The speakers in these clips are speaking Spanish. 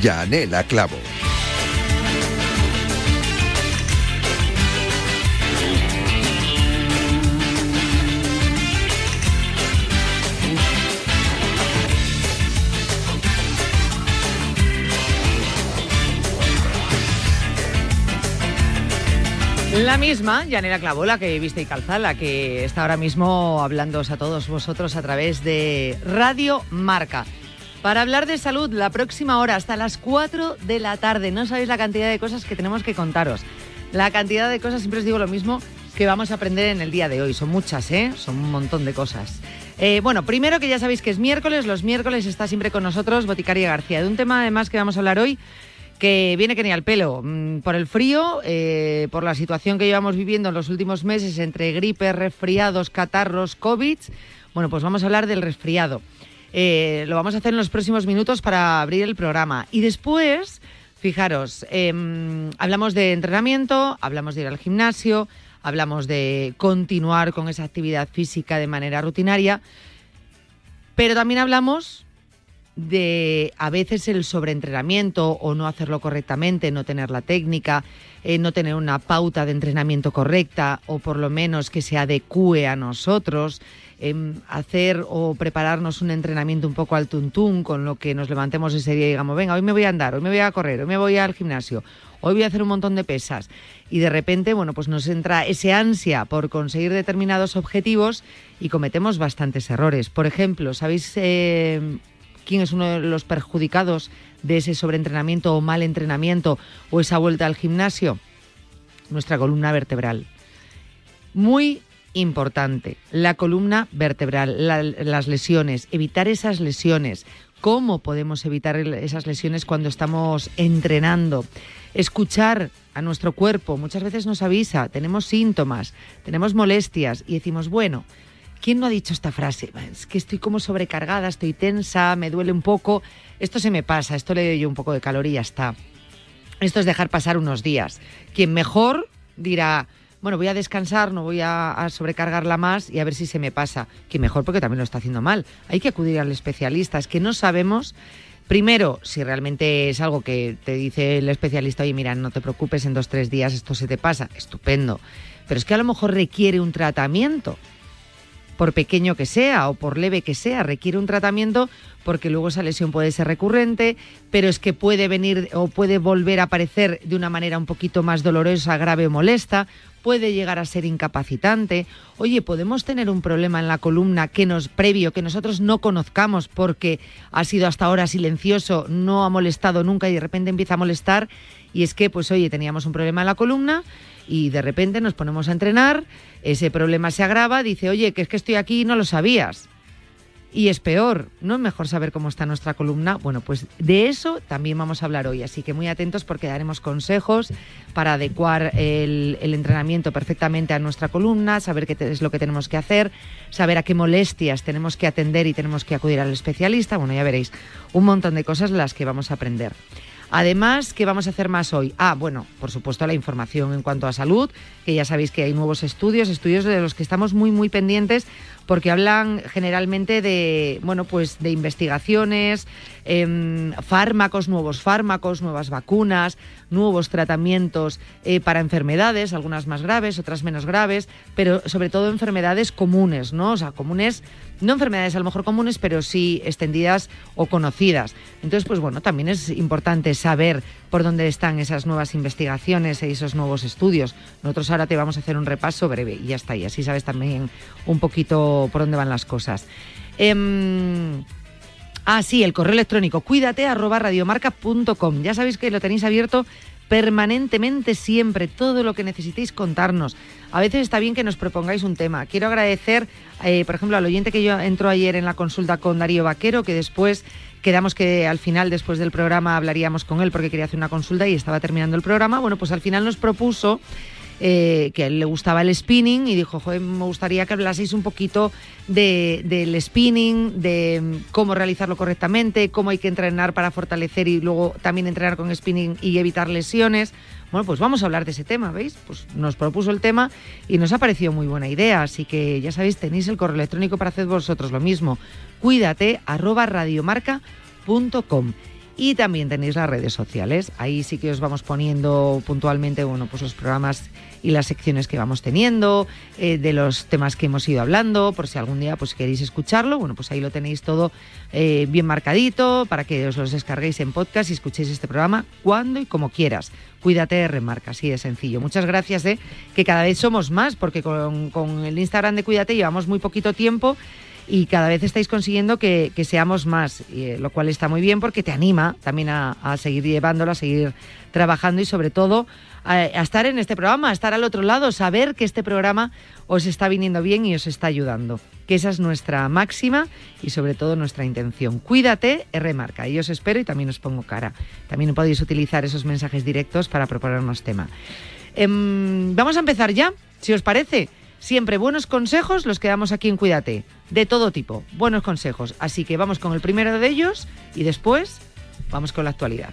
Yanela Clavo. La misma, Yanela Clavo, la que viste y calza, la que está ahora mismo hablándoos a todos vosotros a través de Radio Marca. Para hablar de salud, la próxima hora hasta las 4 de la tarde. No sabéis la cantidad de cosas que tenemos que contaros. La cantidad de cosas, siempre os digo lo mismo, que vamos a aprender en el día de hoy. Son muchas, ¿eh? Son un montón de cosas. Eh, bueno, primero que ya sabéis que es miércoles. Los miércoles está siempre con nosotros Boticaria García. De un tema además que vamos a hablar hoy que viene que ni al pelo. Mm, por el frío, eh, por la situación que llevamos viviendo en los últimos meses entre gripes, resfriados, catarros, COVID. Bueno, pues vamos a hablar del resfriado. Eh, lo vamos a hacer en los próximos minutos para abrir el programa. Y después, fijaros, em, hablamos de entrenamiento, hablamos de ir al gimnasio, hablamos de continuar con esa actividad física de manera rutinaria, pero también hablamos de a veces el sobreentrenamiento o no hacerlo correctamente, no tener la técnica, eh, no tener una pauta de entrenamiento correcta o por lo menos que se adecue a nosotros, Em, hacer o prepararnos un entrenamiento un poco al tuntún, con lo que nos levantemos ese día y digamos, venga, hoy me voy a andar, hoy me voy a correr, hoy me voy al gimnasio, hoy voy a hacer un montón de pesas. Y de repente, bueno, pues nos entra ese ansia por conseguir determinados objetivos y cometemos bastantes errores. Por ejemplo, ¿sabéis em, quién es uno de los perjudicados de ese sobreentrenamiento o mal entrenamiento o esa vuelta al gimnasio? Nuestra columna vertebral. Muy importante. La columna vertebral, las lesiones, evitar esas lesiones. ¿Cómo podemos evitar esas lesiones cuando estamos entrenando? Escuchar a nuestro cuerpo. Muchas veces nos avisa, tenemos síntomas, tenemos molestias y decimos, bueno, ¿quién no ha dicho esta frase? Es que estoy como sobrecargada, estoy tensa, me duele un poco. Esto se me pasa, esto le doy yo un poco de calor y ya está. Esto es dejar pasar unos días. Quien mejor dirá, bueno, voy a descansar, no voy a, sobrecargarla más y a ver si se me pasa. Que mejor porque también lo está haciendo mal. Hay que acudir al especialista. Es que no sabemos, primero, si realmente es algo que te dice el especialista, oye, mira, no te preocupes, en dos, tres días esto se te pasa. Estupendo. Pero es que a lo mejor requiere un tratamiento por pequeño que sea o por leve que sea, requiere un tratamiento porque luego esa lesión puede ser recurrente, pero es que puede venir o puede volver a aparecer de una manera un poquito más dolorosa, grave o molesta, puede llegar a ser incapacitante. Oye, podemos tener un problema en la columna que nos previo, que nosotros no conozcamos porque ha sido hasta ahora silencioso, no ha molestado nunca y de repente empieza a molestar. Y es que, pues oye, teníamos un problema en la columna y de repente nos ponemos a entrenar, ese problema se agrava, dice, oye, que es que estoy aquí y no lo sabías. Y es peor, ¿no es mejor saber cómo está nuestra columna? Bueno, pues de eso también vamos a hablar hoy, así que muy atentos porque daremos consejos para adecuar el, entrenamiento perfectamente a nuestra columna, saber qué es lo que tenemos que hacer, saber a qué molestias tenemos que atender y tenemos que acudir al especialista. Bueno, ya veréis, un montón de cosas las que vamos a aprender. Además, ¿qué vamos a hacer más hoy? Ah, bueno, por supuesto la información en cuanto a salud, que ya sabéis que hay nuevos estudios, estudios de los que estamos muy muy pendientes porque hablan generalmente de, bueno, pues de investigaciones, em, fármacos, nuevos fármacos, nuevas vacunas, nuevos tratamientos eh, para enfermedades, algunas más graves, otras menos graves, pero sobre todo enfermedades comunes, ¿no? O sea, comunes no enfermedades a lo mejor comunes, pero sí extendidas o conocidas. Entonces, pues bueno, también es importante saber por dónde están esas nuevas investigaciones y esos nuevos estudios. Nosotros ahora te vamos a hacer un repaso breve y ya está, y así sabes también un poquito por dónde van las cosas. Eh, Ah, sí, el correo electrónico, cuídate arroba radiomarca.com. Ya sabéis que lo tenéis abierto permanentemente siempre, todo lo que necesitéis contarnos. A veces está bien que nos propongáis un tema. Quiero agradecer, eh, por ejemplo, al oyente que yo entró ayer en la consulta con Darío Vaquero, que después Quedamos que al final, después del programa, hablaríamos con él porque quería hacer una consulta y estaba terminando el programa. Bueno, pues al final nos propuso eh, que él le gustaba el spinning y dijo, Joder, me gustaría que hablaseis un poquito del spinning, de mm, cómo realizarlo correctamente, cómo hay que entrenar para fortalecer y luego también entrenar con spinning y evitar lesiones. Bueno, pues vamos a hablar de ese tema, ¿veis? Pues nos propuso el tema y nos ha parecido muy buena idea, así que ya sabéis, tenéis el correo electrónico para hacer vosotros lo mismo. Cuídate, arroba radiomarca.com y también tenéis las redes sociales. Ahí sí que os vamos poniendo puntualmente, bueno, pues los programas y las secciones que vamos teniendo, eh, de los temas que hemos ido hablando, por si algún día pues queréis escucharlo, bueno, pues ahí lo tenéis todo eh, bien marcadito para que os los descarguéis en podcast y escuchéis este programa cuando y como quieras. Cuídate, remarca, así de sencillo. Muchas gracias, eh, que cada vez somos más, porque con, con el Instagram de Cuídate llevamos muy poquito tiempo y cada vez estáis consiguiendo que, seamos más, eh, lo cual está muy bien porque te anima también a, seguir llevándolo, a seguir trabajando y sobre todo a, estar en este programa, a estar al otro lado, saber que este programa os está viniendo bien y os está ayudando. Que esa es nuestra máxima y sobre todo nuestra intención. Cuídate, remarca. Y os espero y también os pongo cara. También podéis utilizar esos mensajes directos para proponernos tema. Em, vamos a empezar ya, si os parece. Siempre buenos consejos los que damos aquí en Cuídate, de todo tipo, buenos consejos. Así que vamos con el primero de ellos y después vamos con la actualidad.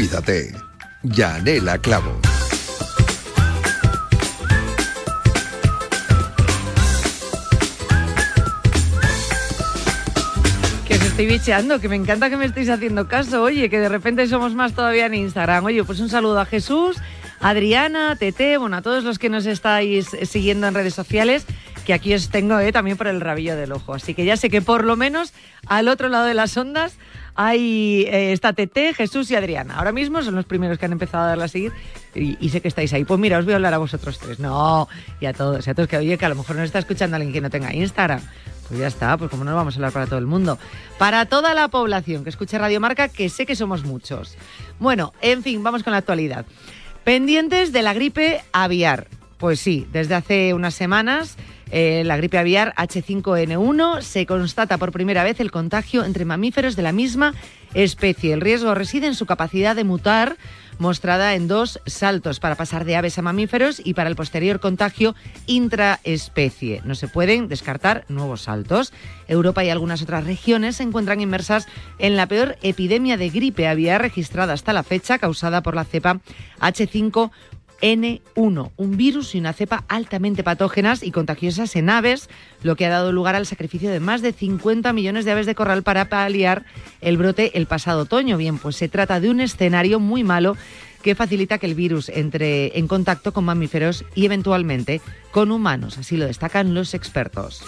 Cuídate. Yanela Clavo. estoy bicheando, que me encanta que me estéis haciendo caso. Oye, que de repente somos más todavía en Instagram. Oye, pues un saludo a Jesús, Adriana, Tete, bueno, a todos los que nos estáis siguiendo en redes sociales, que aquí os tengo eh, también por el rabillo del ojo. Así que ya sé que por lo menos al otro lado de las ondas hay, eh, está Tete, Jesús y Adriana. Ahora mismo son los primeros que han empezado a darla a seguir y, sé que estáis ahí. Pues mira, os voy a hablar a vosotros tres. No, y a todos, y a todos que oye, que a lo mejor nos está escuchando alguien que no tenga Instagram. Pues ya está, pues como no vamos a hablar para todo el mundo. Para toda la población que escuche Radio Marca, que sé que somos muchos. Bueno, en fin, vamos con la actualidad. Pendientes de la gripe aviar. Pues sí, desde hace unas semanas eh, la gripe aviar H5N1 se constata por primera vez el contagio entre mamíferos de la misma especie. El riesgo reside en su capacidad de mutar mostrada en dos saltos para pasar de aves a mamíferos y para el posterior contagio intraespecie. No se pueden descartar nuevos saltos. Europa y algunas otras regiones se encuentran inmersas en la peor epidemia de gripe aviar registrada hasta la fecha, causada por la cepa H5 N1, un virus y una cepa altamente patógenas y contagiosas en aves, lo que ha dado lugar al sacrificio de más de 50 millones de aves de corral para paliar el brote el pasado otoño. Bien, pues se trata de un escenario muy malo que facilita que el virus entre en contacto con mamíferos y eventualmente con humanos, así lo destacan los expertos.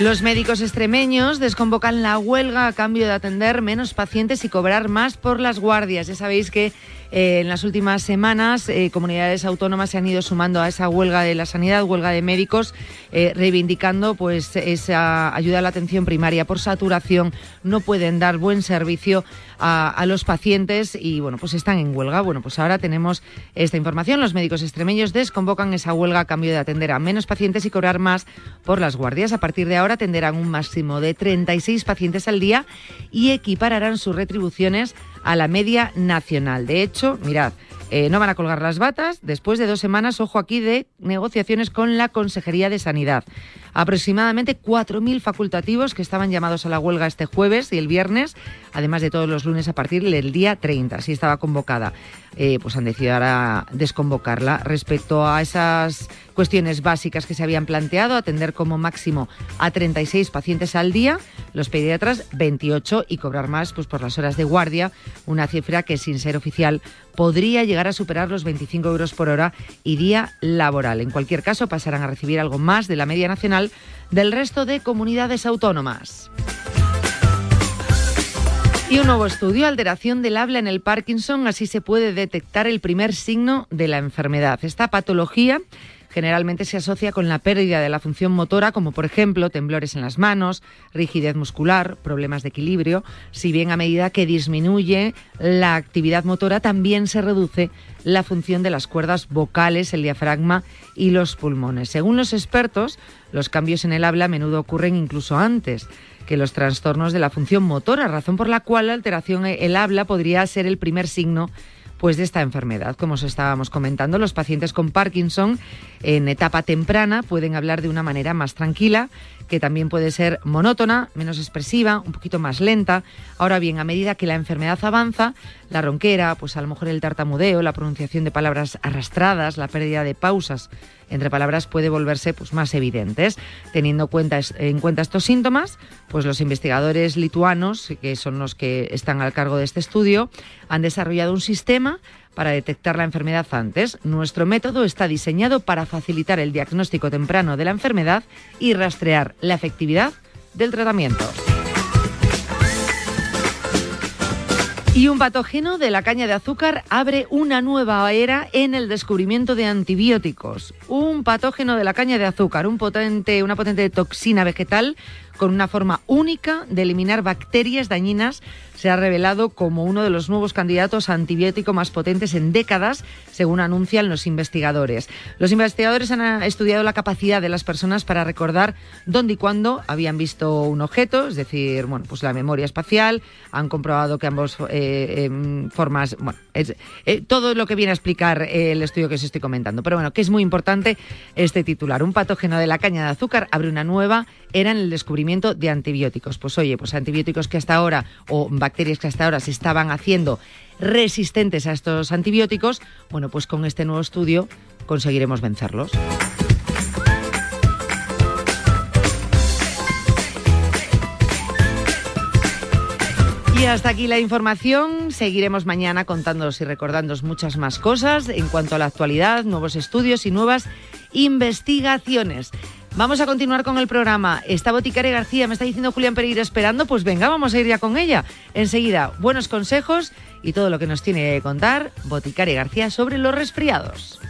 Los médicos extremeños desconvocan la huelga a cambio de atender menos pacientes y cobrar más por las guardias. Ya sabéis que eh, en las últimas semanas, eh, comunidades autónomas se han ido sumando a esa huelga de la sanidad, huelga de médicos, eh, reivindicando pues esa ayuda a la atención primaria por saturación. No pueden dar buen servicio a, los pacientes y bueno, pues están en huelga. Bueno, pues ahora tenemos esta información. Los médicos extremeños desconvocan esa huelga a cambio de atender a menos pacientes y cobrar más por las guardias. A partir de ahora atenderán un máximo de 36 pacientes al día y equipararán sus retribuciones a la media nacional. De hecho, mirad, eh, no van a colgar las batas después de dos semanas, ojo aquí, de negociaciones con la Consejería de Sanidad. aproximadamente 4.000 facultativos que estaban llamados a la huelga este jueves y el viernes, además de todos los lunes a partir del día 30. Así estaba convocada. Eh, pues han decidido ahora desconvocarla. Respecto a esas cuestiones básicas que se habían planteado, atender como máximo a 36 pacientes al día, los pediatras 28 y cobrar más pues, por las horas de guardia, una cifra que sin ser oficial podría llegar a superar los 25 euros por hora y día laboral. En cualquier caso, pasarán a recibir algo más de la media nacional del resto de comunidades autónomas. Y un nuevo estudio, alteración del habla en el Parkinson, así se puede detectar el primer signo de la enfermedad. Esta patología generalmente se asocia con la pérdida de la función motora, como por ejemplo temblores en las manos, rigidez muscular, problemas de equilibrio, si bien a medida que disminuye la actividad motora también se reduce la función de las cuerdas vocales, el diafragma y los pulmones. Según los expertos, los cambios en el habla a menudo ocurren incluso antes que los trastornos de la función motora, razón por la cual la alteración el habla podría ser el primer signo pues de esta enfermedad. Como os estábamos comentando, los pacientes con Parkinson en etapa temprana pueden hablar de una manera más tranquila, que también puede ser monótona, menos expresiva, un poquito más lenta. Ahora bien, a medida que la enfermedad avanza, la ronquera, pues a lo mejor el tartamudeo, la pronunciación de palabras arrastradas, la pérdida de pausas entre palabras puede volverse pues, más evidentes. Teniendo en cuenta estos síntomas, pues los investigadores lituanos, que son los que están al cargo de este estudio, han desarrollado un sistema para detectar la enfermedad antes. Nuestro método está diseñado para facilitar el diagnóstico temprano de la enfermedad y rastrear la efectividad del tratamiento. Y un patógeno de la caña de azúcar abre una nueva era en el descubrimiento de antibióticos. Un patógeno de la caña de azúcar, una potente toxina vegetal con una forma única de eliminar bacterias dañinas, se ha revelado como uno de los nuevos candidatos a antibiótico más potentes en décadas, según anuncian los investigadores. Los investigadores han estudiado la capacidad de las personas para recordar dónde y cuándo habían visto un objeto, es decir, bueno, pues la memoria espacial, han comprobado que ambos eh, em, formas, bueno, es, eh, todo lo que viene a explicar el estudio que os estoy comentando. Pero bueno, que es muy importante este titular. Un patógeno de la caña de azúcar abre una nueva era en el descubrimiento de antibióticos. Pues oye, pues antibióticos que hasta ahora, o bacterias que hasta ahora se estaban haciendo resistentes a estos antibióticos, bueno, pues con este nuevo estudio conseguiremos vencerlos. Y hasta aquí la información. Seguiremos mañana contándoos y recordándoos muchas más cosas en cuanto a la actualidad, nuevos estudios y nuevas investigaciones. Vamos a continuar con el programa. Está Boticaria García, me está diciendo Julián Pereira esperando, pues venga, vamos a ir ya con ella. Enseguida, buenos consejos y todo lo que nos tiene que contar Boticaria García sobre los resfriados.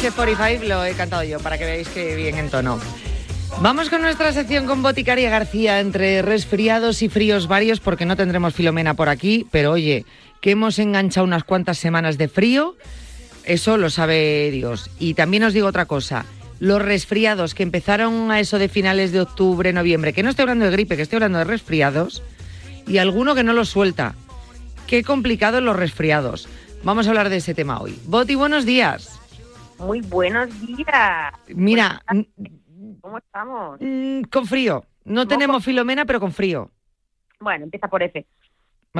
Ese 45 lo he cantado yo para que veáis que bien en tono. Vamos con nuestra sección con Boticaria García entre resfriados y fríos varios porque no tendremos Filomena por aquí, pero oye, que hemos enganchado unas cuantas semanas de frío, eso lo sabe Dios. Y también os digo otra cosa, los resfriados que empezaron a eso de finales de octubre, noviembre, que no estoy hablando de gripe, que estoy hablando de resfriados, y alguno que no lo suelta. Qué complicado los resfriados. Vamos a hablar de ese tema hoy. Boti, buenos días. Muy buenos días. Mira, ¿cómo estamos? Mm, con frío. No tenemos Filomena, pero con frío. Bueno, empieza por F.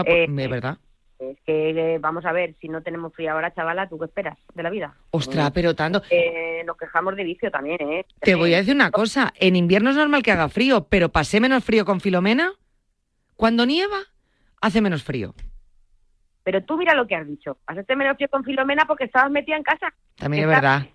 Eh, verdad. Es que vamos a ver, si no tenemos frío ahora, chavala, ¿tú qué esperas de la vida? Ostras, pero tanto. Eh, nos quejamos de vicio también, ¿eh? Te voy a decir una cosa. En invierno es normal que haga frío, pero pasé menos frío con Filomena. cuando nieva, hace menos frío. Pero tú mira lo que has dicho. Hacerte menos frío con Filomena porque estabas metida en casa. También es verdad.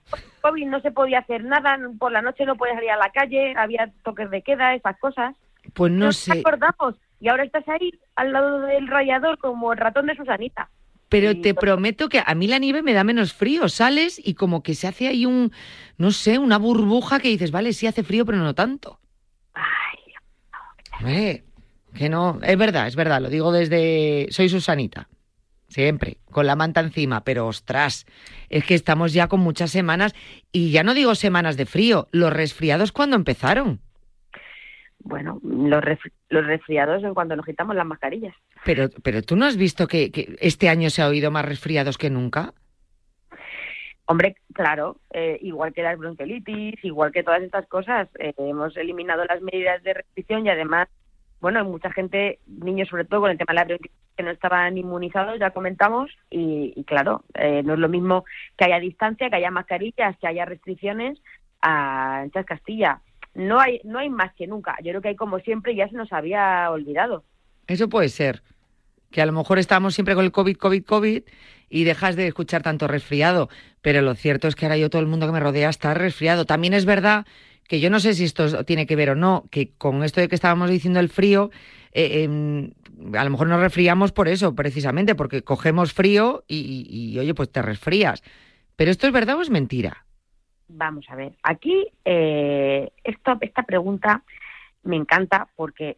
COVID no se podía hacer nada, por la noche no podías salir a la calle, había toques de queda, esas cosas. Pues no, No sé. acordamos. Y ahora estás ahí al lado del rayador como el ratón de Susanita. Pero Y te prometo que a mí la nieve me da menos frío. Sales y como que se hace ahí un, no sé, una burbuja que dices, vale, sí hace frío, pero no tanto. Ay, Hombre, que no, es verdad, es verdad, lo digo desde, soy Susanita, siempre, con la manta encima, pero ostras, es que estamos ya con muchas semanas y ya no digo semanas de frío, los resfriados cuando empezaron, bueno, los, los resfriados en cuando nos quitamos las mascarillas. pero, pero tú no has visto que, que este año se ha oído más resfriados que nunca. Hombre, claro, eh, igual que las bronquiolitis, igual que todas estas cosas, eh, hemos eliminado las medidas de restricción y además, bueno, hay mucha gente, niños sobre todo con el tema de la bronquiolitis, que no estaban inmunizados, ya comentamos, y, claro, eh, no es lo mismo que haya distancia, que haya mascarillas, que haya restricciones a en Chas Castilla. No hay, no hay más que nunca. Yo creo que hay como siempre ya se nos había olvidado. Eso puede ser, que a lo mejor estamos siempre con el COVID, COVID, COVID y dejas de escuchar tanto resfriado, pero lo cierto es que ahora yo todo el mundo que me rodea está resfriado. También es verdad que yo no sé si esto tiene que ver o no, que con esto de que estábamos diciendo el frío, eh, em, a lo mejor nos resfriamos por eso, precisamente, porque cogemos frío y, y- oye, pues te resfrías. Pero esto es verdad o es mentira. Vamos a ver, aquí eh, esto, esta pregunta me encanta porque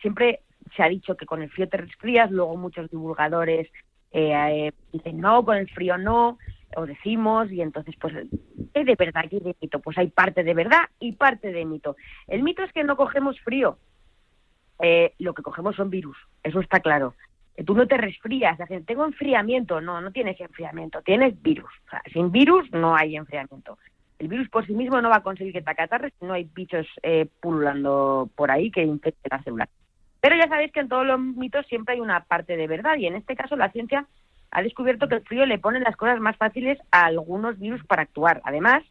siempre se ha dicho que con el frío te resfrías, luego muchos divulgadores eh, eh, dicen no, con el frío no, o decimos, y entonces pues ¿qué de verdad y de mito? Pues hay parte de verdad y parte de mito. El mito es que no cogemos frío, eh, lo que cogemos son virus, eso está claro. Que Tú no te resfrías, la gente, tengo enfriamiento, no, no tienes enfriamiento, tienes virus. Sin virus no hay enfriamiento. El virus por sí mismo no va a conseguir que te acatarres si no hay bichos eh, pululando por ahí que infecten las células. Pero ya sabéis que en todos los mitos siempre hay una parte de verdad y en este caso la ciencia ha descubierto que el frío le pone las cosas más fáciles a algunos virus para actuar. Además,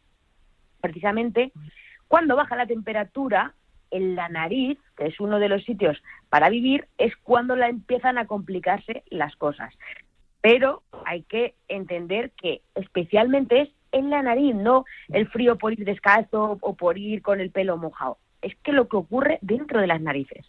precisamente, cuando baja la temperatura, en la nariz, que es uno de los sitios para vivir, es cuando la empiezan a complicarse las cosas. Pero hay que entender que especialmente es en la nariz, no el frío por ir descalzo o por ir con el pelo mojado. Es que lo que ocurre dentro de las narices.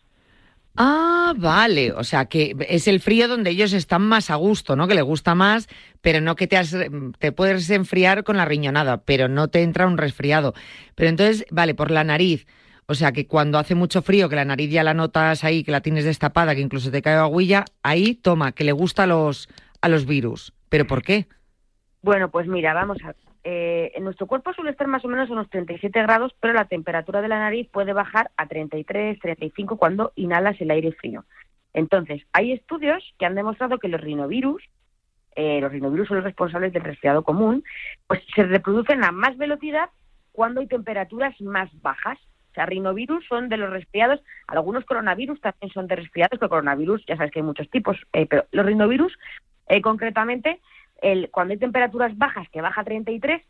Ah, vale. O sea, que es el frío donde ellos están más a gusto, ¿no? Que le gusta más, pero no que te, has- te puedes enfriar con la riñonada, pero no te entra un resfriado. Pero entonces, vale, por la nariz. O sea, que cuando hace mucho frío, que la nariz ya la notas ahí, que la tienes destapada, que incluso te cae aguilla, ahí toma, que le gusta a los, a los virus. ¿Pero por qué? Bueno, pues mira, vamos a ver. Eh, en nuestro cuerpo suele estar más o menos a unos 37 grados, pero la temperatura de la nariz puede bajar a 33, 35 cuando inhalas el aire frío. Entonces, hay estudios que han demostrado que los rinovirus, eh, los rinovirus son los responsables del resfriado común, pues se reproducen a más velocidad cuando hay temperaturas más bajas. O sea, rinovirus son de los resfriados, algunos coronavirus también son de resfriados, pero coronavirus, ya sabes que hay muchos tipos, eh, pero los rinovirus, eh, concretamente, el, cuando hay temperaturas bajas, que baja a 33,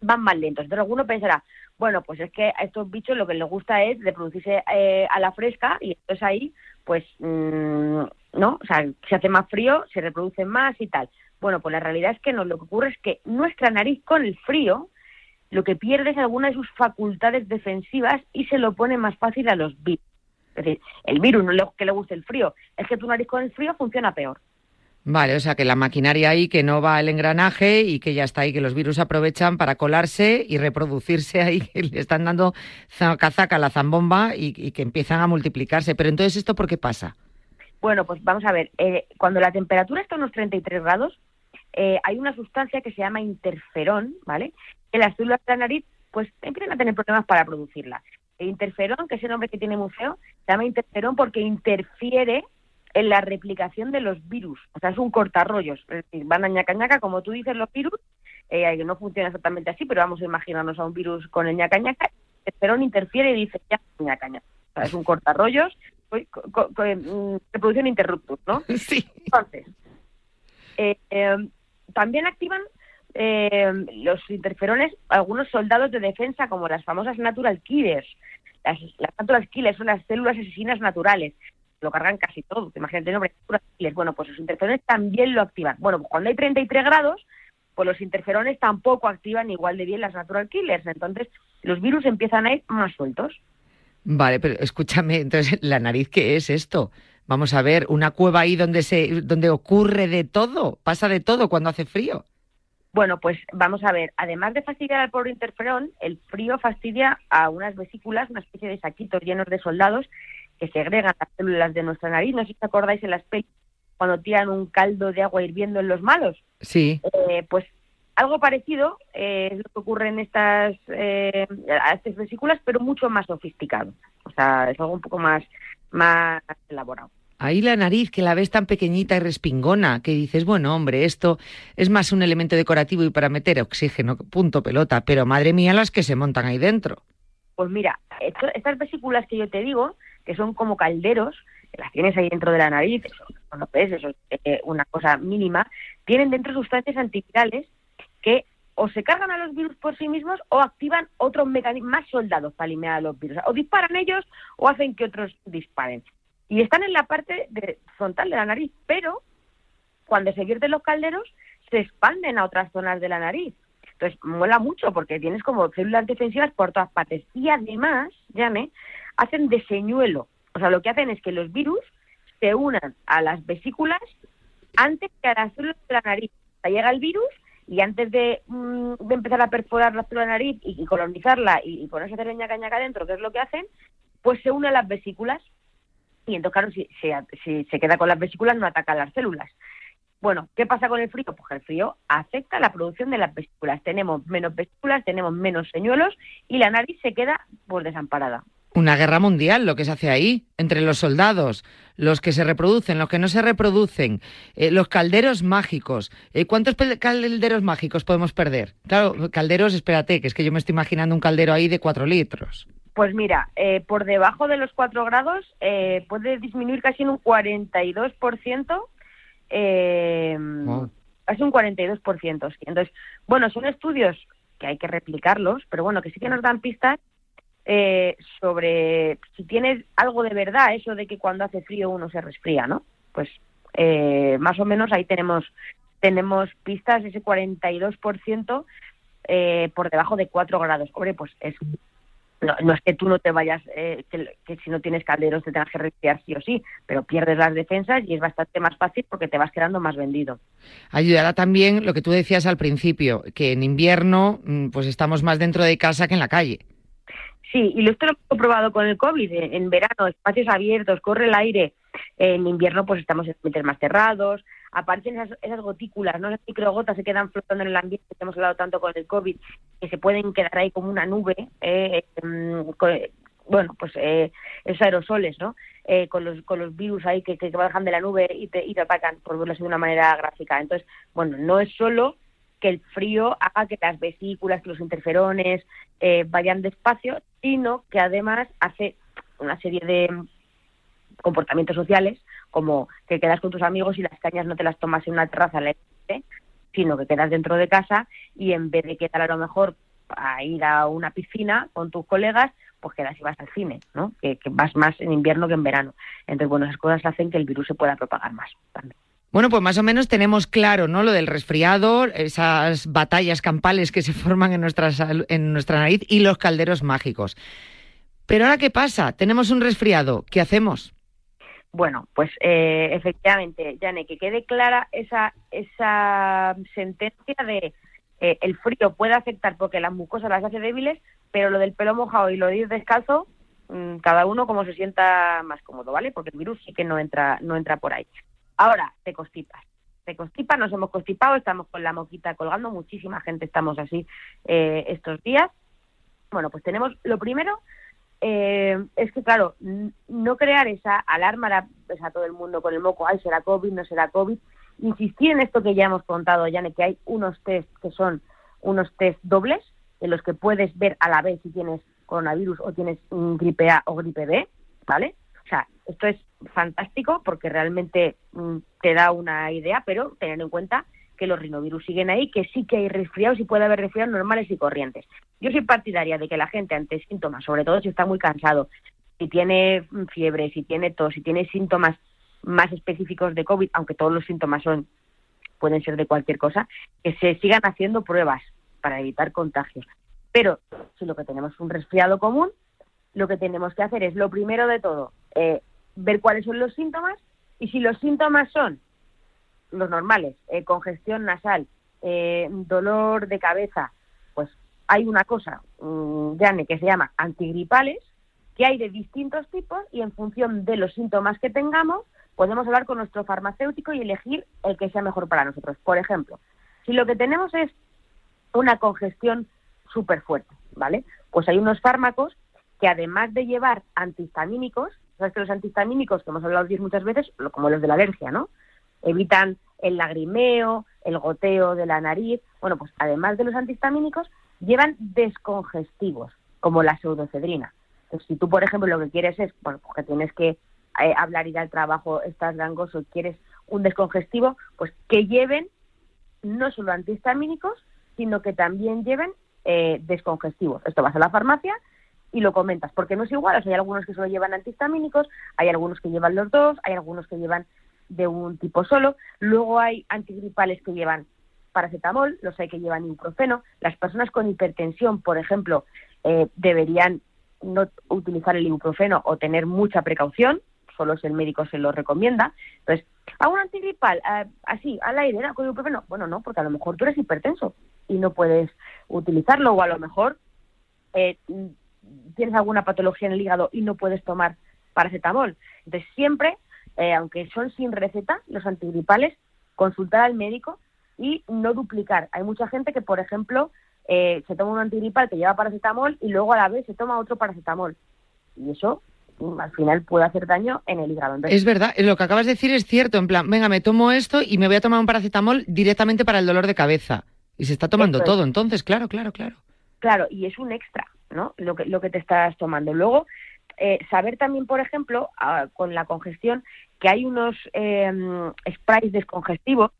van más lentos. Entonces alguno pensará, bueno, pues es que a estos bichos lo que les gusta es reproducirse eh, a la fresca y entonces ahí, pues, mm, ¿no? O sea, se hace más frío, se reproducen más y tal. Bueno, pues la realidad es que no, lo que ocurre es que nuestra nariz con el frío lo que pierde es alguna de sus facultades defensivas y se lo pone más fácil a los virus. Es decir, el virus no es que le guste el frío, es que tu nariz con el frío funciona peor. Vale, o sea, que la maquinaria ahí que no va al engranaje y que ya está ahí, que los virus aprovechan para colarse y reproducirse ahí, que le están dando zaca a la zambomba y, que empiezan a multiplicarse. Pero entonces, ¿esto por qué pasa? Bueno, pues vamos a ver, eh, cuando la temperatura está a unos 33 grados, eh, hay una sustancia que se llama interferón, ¿vale? Que las células de la nariz pues empiezan a tener problemas para producirla. El interferón, que es el nombre que tiene muy feo, se llama interferón porque interfiere en la replicación de los virus. O sea, es un cortarrollos. Es decir, van a ñaca ñaca, como tú dices, los virus, eh, no funciona exactamente así, pero vamos a imaginarnos a un virus con el ñaca ñaca. El interferón interfiere y dice, ya, ñaca ñaca. O sea, es un cortarrollos, co- co- co- mm, reproducción interruptus, ¿no? Sí. Entonces, eh, eh, también activan eh, los interferones algunos soldados de defensa, como las famosas natural killers. Las, las natural killers son las células asesinas naturales. Lo cargan casi todo. Imagínate, no, bueno, pues los interferones también lo activan. Bueno, pues cuando hay 33 grados, pues los interferones tampoco activan igual de bien las natural killers. Entonces, los virus empiezan a ir más sueltos. Vale, pero escúchame, entonces, ¿la nariz qué es esto? Vamos a ver, una cueva ahí donde se, donde ocurre de todo, pasa de todo cuando hace frío. Bueno, pues vamos a ver, además de fastidiar al pobre interferón, el frío fastidia a unas vesículas, una especie de saquitos llenos de soldados que segregan las células de nuestra nariz. No sé si os acordáis en las pelis cuando tiran un caldo de agua hirviendo en los malos. Sí. Eh, pues algo parecido eh, es lo que ocurre en estas, eh, estas vesículas, pero mucho más sofisticado. O sea, es algo un poco más, más elaborado. Ahí la nariz, que la ves tan pequeñita y respingona, que dices, bueno, hombre, esto es más un elemento decorativo y para meter oxígeno, punto pelota, pero madre mía las que se montan ahí dentro. Pues mira, estas vesículas que yo te digo, que son como calderos, que las tienes ahí dentro de la nariz, eso no ves, eso es eh, una cosa mínima, tienen dentro sustancias antivirales que o se cargan a los virus por sí mismos o activan otros mecanismos más soldados para eliminar a los virus. O disparan ellos o hacen que otros disparen. Y están en la parte frontal de la nariz, pero cuando se vierten los calderos se expanden a otras zonas de la nariz. Entonces, mola mucho porque tienes como células defensivas por todas partes. Y además, llame, hacen de señuelo. O sea, lo que hacen es que los virus se unan a las vesículas antes que a las células de la nariz. O sea, llega el virus y antes de, mm, empezar a perforar la célula de la nariz y, colonizarla y, y, ponerse a hacer ñaca ñaca adentro, que es lo que hacen, pues se une a las vesículas. Y entonces, claro, si, si, se queda con las vesículas, no ataca a las células. Bueno, ¿qué pasa con el frío? Pues el frío afecta la producción de las vesículas. Tenemos menos vesículas, tenemos menos señuelos y la nariz se queda pues desamparada. Una guerra mundial, lo que se hace ahí, entre los soldados, los que se reproducen, los que no se reproducen, eh, los calderos mágicos. Eh, ¿Cuántos calderos mágicos podemos perder? Claro, calderos, espérate, que es que yo me estoy imaginando un caldero ahí de cuatro litros. Pues mira, eh, por debajo de los cuatro grados puede disminuir casi en un 42%. Eh, Casi un 42%. Entonces, bueno, son estudios que hay que replicarlos, pero bueno, que sí que nos dan pistas eh, sobre si tienes algo de verdad, eso de que cuando hace frío uno se resfría, ¿no? Pues eh, más o menos ahí tenemos tenemos pistas, ese 42% eh, por debajo de 4 grados. Hombre, pues es no, es que tú no te vayas, eh, que, si no tienes calderos te tengas que resfriar sí o sí, pero pierdes las defensas y es bastante más fácil porque te vas quedando más vendido. Ayudará también lo que tú decías al principio, que en invierno mm, pues estamos más dentro de casa que en la calle. Sí, y esto lo he probado con el COVID. En, verano, espacios abiertos, corre el aire. En invierno, pues estamos en más cerrados. Aparecen esas, gotículas, ¿no? Las microgotas se quedan flotando en el ambiente que hemos hablado tanto con el COVID, que se pueden quedar ahí como una nube. Eh, em, bueno, pues eh, esos aerosoles, ¿no? Eh, con, los, con los virus ahí que, que bajan de la nube y te, y te atacan, por verlo de una manera gráfica. Entonces, bueno, no es solo que el frío haga que las vesículas, que los interferones eh, vayan despacio, sino que además hace una serie de comportamientos sociales, como que quedas con tus amigos y las cañas no te las tomas en una terraza sino que quedas dentro de casa y en vez de quedar a lo mejor a ir a una piscina con tus colegas, pues quedas y vas al cine, ¿no? Que, que vas más en invierno que en verano. Entonces, bueno, esas cosas hacen que el virus se pueda propagar más también. Bueno, pues más o menos tenemos claro, ¿no? Lo del resfriado, esas batallas campales que se forman en nuestra, en nuestra nariz y los calderos mágicos. Pero ahora, ¿qué pasa? Tenemos un resfriado, ¿qué hacemos? Bueno, pues eh, efectivamente, Jane, que quede clara esa, esa sentencia de eh, el frío puede afectar porque las mucosas las hace débiles, pero lo del pelo mojado y lo de ir descalzo, mm, cada uno como se sienta más cómodo, ¿vale? Porque el virus sí que no entra, no entra por ahí. Ahora, te constipas. Te constipas, nos hemos constipado, estamos con la moquita colgando, muchísima gente estamos así eh, estos días. Bueno, pues tenemos, lo primero eh, es que, claro, no crear esa alarma pues, a todo el mundo con el moco, ay, será COVID, no será COVID. Insistir en esto que ya hemos contado, Yane, que hay unos test que son unos test dobles, en los que puedes ver a la vez si tienes coronavirus o tienes gripe A o gripe B, ¿vale? O sea, esto es fantástico porque realmente mm, te da una idea, pero tener en cuenta que los rinovirus siguen ahí, que sí que hay resfriados y puede haber resfriados normales y corrientes. Yo soy partidaria de que la gente ante síntomas, sobre todo si está muy cansado, si tiene fiebre, si tiene tos, si tiene síntomas más específicos de COVID, aunque todos los síntomas son pueden ser de cualquier cosa, que se sigan haciendo pruebas para evitar contagios. Pero si lo que tenemos es un resfriado común, lo que tenemos que hacer es, lo primero de todo, eh, ver cuáles son los síntomas y si los síntomas son los normales, eh, congestión nasal, eh, dolor de cabeza, pues hay una cosa, um, que se llama antigripales, que hay de distintos tipos y en función de los síntomas que tengamos, podemos hablar con nuestro farmacéutico y elegir el que sea mejor para nosotros. Por ejemplo, si lo que tenemos es una congestión súper fuerte, ¿vale? Pues hay unos fármacos que además de llevar antihistamínicos, sabes que los antihistamínicos, que hemos hablado muchas veces, como los de la alergia, ¿no? Evitan el lagrimeo, el goteo de la nariz. Bueno, pues además de los antihistamínicos, llevan descongestivos, como la pseudocedrina. Entonces, si tú, por ejemplo, lo que quieres es, bueno, porque tienes que eh, hablar, ir al trabajo, estás gangoso y quieres un descongestivo, pues que lleven no solo antihistamínicos, sino que también lleven eh, descongestivos. Esto vas a la farmacia y lo comentas, porque no es igual, hay algunos que solo llevan antihistamínicos, hay algunos que llevan los dos, hay algunos que llevan de un tipo solo, luego hay antigripales que llevan paracetamol, los hay que llevan ibuprofeno, las personas con hipertensión, por ejemplo, eh, deberían no utilizar el ibuprofeno o tener mucha precaución, solo si el médico se lo recomienda. Entonces, ¿a un antigripal así, al aire, ¿no? con ibuprofeno? Bueno, no, porque a lo mejor tú eres hipertenso y no puedes utilizarlo, o a lo mejor eh, tienes alguna patología en el hígado y no puedes tomar paracetamol. Entonces, siempre, eh, aunque son sin receta, los antigripales, consultar al médico y no duplicar. Hay mucha gente que, por ejemplo, eh, se toma un antigripal que lleva paracetamol y luego a la vez se toma otro paracetamol. Y eso al final puede hacer daño en el hígado. es verdad, lo que acabas de decir es cierto, en plan, venga, me tomo esto y me voy a tomar un paracetamol directamente para el dolor de cabeza. Y se está tomando todo, entonces, claro, claro, claro. Claro, y es un extra, ¿no? Lo que, lo que te estás tomando. Luego, eh, saber también, por ejemplo, ah, con la congestión, que hay unos eh, sprays descongestivos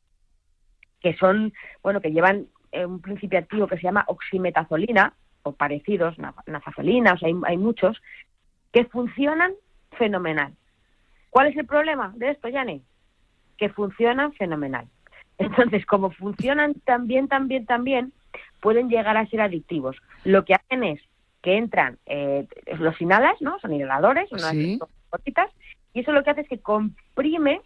que son, bueno, que llevan eh, un principio activo que se llama oximetazolina, o parecidos, nafazolina, o sea, hay, hay muchos, que funcionan fenomenal. ¿Cuál es el problema de esto, Yane? Que funcionan fenomenal. Entonces, como funcionan también, también, también, pueden llegar a ser adictivos. Lo que hacen es que entran, eh, los inhalas, ¿no? Son inhaladores, unas gotitas, y eso lo que hace es que comprime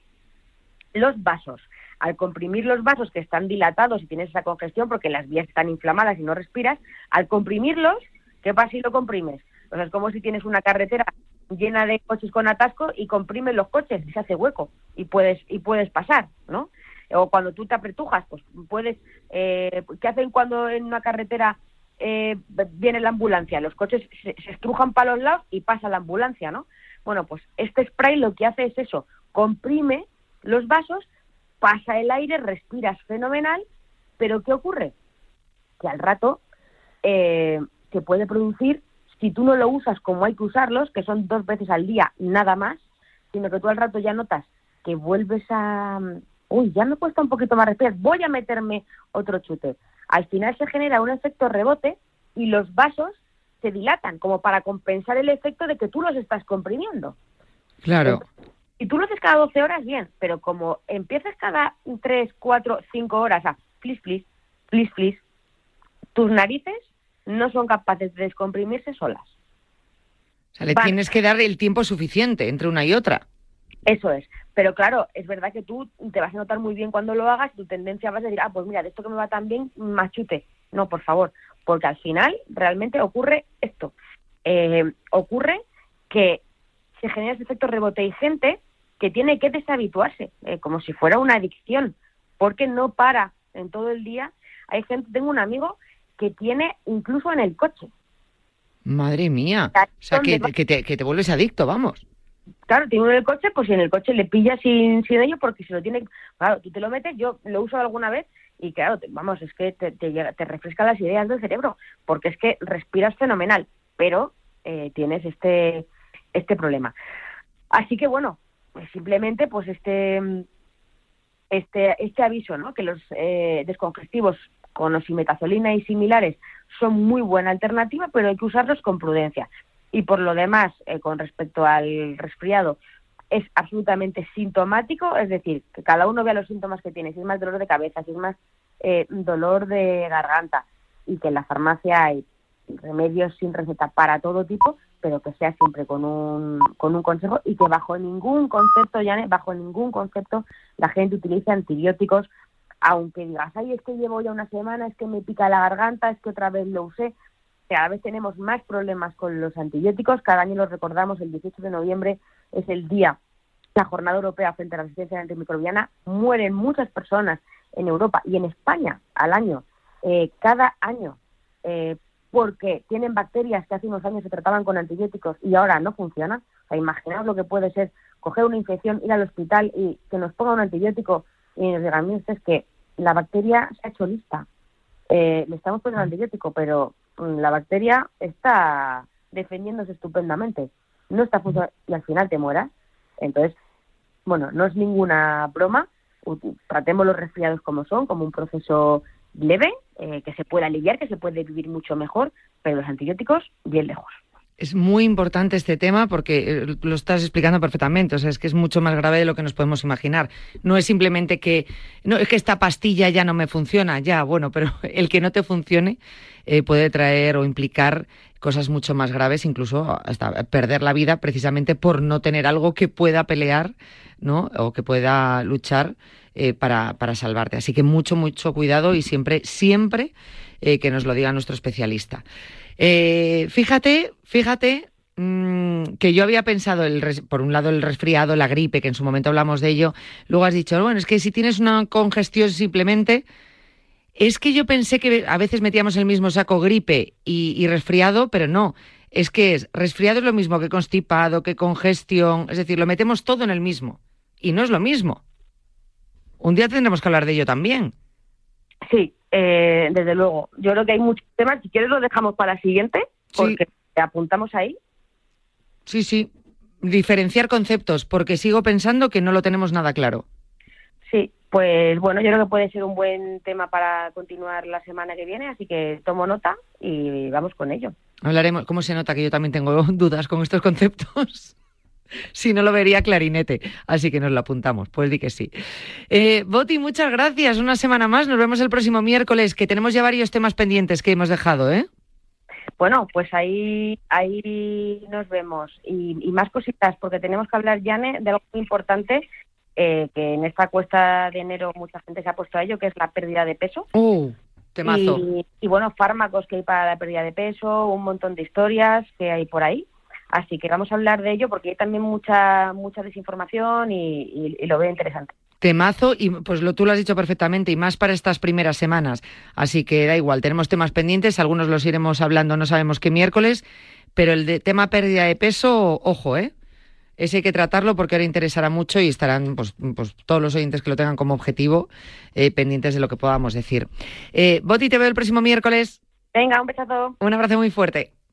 los vasos. Al comprimir los vasos que están dilatados y tienes esa congestión porque las vías están inflamadas y no respiras, al comprimirlos, ¿qué pasa si lo comprimes? O sea, es como si tienes una carretera llena de coches con atasco y comprimes los coches y se hace hueco y puedes y puedes pasar, ¿no? O cuando tú te apretujas, pues puedes. Eh, ¿Qué hacen cuando en una carretera eh, viene la ambulancia? Los coches se, estrujan para los lados y pasa la ambulancia, ¿no? Bueno, pues este spray lo que hace es eso, comprime los vasos, pasa el aire, respiras fenomenal, pero ¿qué ocurre? Que al rato eh, se puede producir si tú no lo usas como hay que usarlos, que son dos veces al día, nada más, sino que tú al rato ya notas que vuelves a, uy, ya me cuesta un poquito más respirar, voy a meterme otro chute. Al final se genera un efecto rebote y los vasos se dilatan, como para compensar el efecto de que tú los estás comprimiendo. Claro. Si tú lo haces cada 12 horas, bien, pero como empiezas cada 3, 4, 5 horas a flis, flis, flis, flis, tus narices no son capaces de descomprimirse solas. O sea, le tienes que dar el tiempo suficiente entre una y otra. Eso es. Pero claro, es verdad que tú te vas a notar muy bien cuando lo hagas y tu tendencia va a decir, ah, pues mira, de esto que me va tan bien, machute. No, por favor, porque al final realmente ocurre esto. Eh, ocurre que se genera ese efecto rebote y gente que tiene que deshabituarse, eh, como si fuera una adicción, porque no para en todo el día. Hay gente, tengo un amigo que tiene incluso en el coche. Madre mía. O sea, que, te, que te vuelves adicto, vamos. Claro, tiene uno en el coche, pues si en el coche le pilla sin, sin ello, porque si lo tiene, claro, tú te lo metes, yo lo uso alguna vez y claro, vamos, es que te, refresca las ideas del cerebro, porque es que respiras fenomenal, pero eh, tienes este, este problema. Así que bueno, pues simplemente pues este, este, este aviso, ¿no? Que los eh, descongestivos con osimetazolina y similares son muy buena alternativa, pero hay que usarlos con prudencia. Y por lo demás, eh, con respecto al resfriado, es absolutamente sintomático, es decir, que cada uno vea los síntomas que tiene, si es más dolor de cabeza, si es más eh, dolor de garganta, y que en la farmacia hay remedios sin receta para todo tipo, pero que sea siempre con un, con un consejo y que bajo ningún concepto, ya bajo ningún concepto la gente utilice antibióticos, aunque digas, ay, es que llevo ya una semana, es que me pica la garganta, es que otra vez lo usé. Cada vez tenemos más problemas con los antibióticos, cada año los recordamos, el 18 de noviembre es el día, la Jornada Europea frente a la resistencia antimicrobiana, mueren muchas personas en Europa y en España al año, eh, cada año, eh, porque tienen bacterias que hace unos años se trataban con antibióticos y ahora no funcionan. O sea, imaginaos lo que puede ser coger una infección, ir al hospital y que nos ponga un antibiótico y nos digan, es que la bacteria se ha hecho lista. Eh, le estamos poniendo antibiótico, pero mm, la bacteria está defendiéndose estupendamente. No está funcionando y al final te mueras. Entonces, bueno, no es ninguna broma. Tratemos los resfriados como son, como un proceso leve, eh, que se puede aliviar, que se puede vivir mucho mejor, pero los antibióticos bien lejos. Es muy importante este tema porque eh, lo estás explicando perfectamente. O sea, es que es mucho más grave de lo que nos podemos imaginar. No es simplemente que no es que esta pastilla ya no me funciona, ya, bueno, pero el que no te funcione eh, puede traer o implicar cosas mucho más graves, incluso hasta perder la vida precisamente por no tener algo que pueda pelear, ¿no? O que pueda luchar eh, para, para, salvarte. Así que mucho, mucho cuidado y siempre, siempre eh, que nos lo diga nuestro especialista. Eh, fíjate, fíjate mm, que yo había pensado, el, por un lado, el resfriado, la gripe, que en su momento hablamos de ello. Luego has dicho, bueno, es que si tienes una congestión simplemente. Es que yo pensé que a veces metíamos el mismo saco gripe y, y resfriado, pero no. Es que es resfriado es lo mismo que constipado, que congestión. Es decir, lo metemos todo en el mismo. Y no es lo mismo. Un día tendremos que hablar de ello también. Sí, eh, desde luego. Yo creo que hay muchos temas. Si quieres, lo dejamos para la siguiente, porque te apuntamos ahí. Sí, sí. Diferenciar conceptos, porque sigo pensando que no lo tenemos nada claro. Sí, pues bueno, yo creo que puede ser un buen tema para continuar la semana que viene, así que tomo nota y vamos con ello. Hablaremos, ¿cómo se nota que yo también tengo dudas con estos conceptos? Si no lo vería clarinete. Así que nos lo apuntamos, pues di que sí. Eh, Boti, muchas gracias. Una semana más. Nos vemos el próximo miércoles, que tenemos ya varios temas pendientes que hemos dejado, ¿eh? Bueno, pues ahí, ahí nos vemos. Y, más cositas, porque tenemos que hablar, Yane, de algo muy importante eh, que en esta cuesta de enero mucha gente se ha puesto a ello, que es la pérdida de peso. Uh, temazo. Y, y bueno, fármacos que hay para la pérdida de peso, un montón de historias que hay por ahí. Así que vamos a hablar de ello porque hay también mucha mucha desinformación y, lo veo interesante. Temazo, y pues lo, tú lo has dicho perfectamente, y más para estas primeras semanas. Así que da igual, tenemos temas pendientes, algunos los iremos hablando, no sabemos qué miércoles, pero el de tema pérdida de peso, ojo, ¿eh? Ese hay que tratarlo porque ahora interesará mucho y estarán pues, pues todos los oyentes que lo tengan como objetivo eh, pendientes de lo que podamos decir. Eh, Boti, te veo el próximo miércoles. Venga, un besazo. Un abrazo muy fuerte.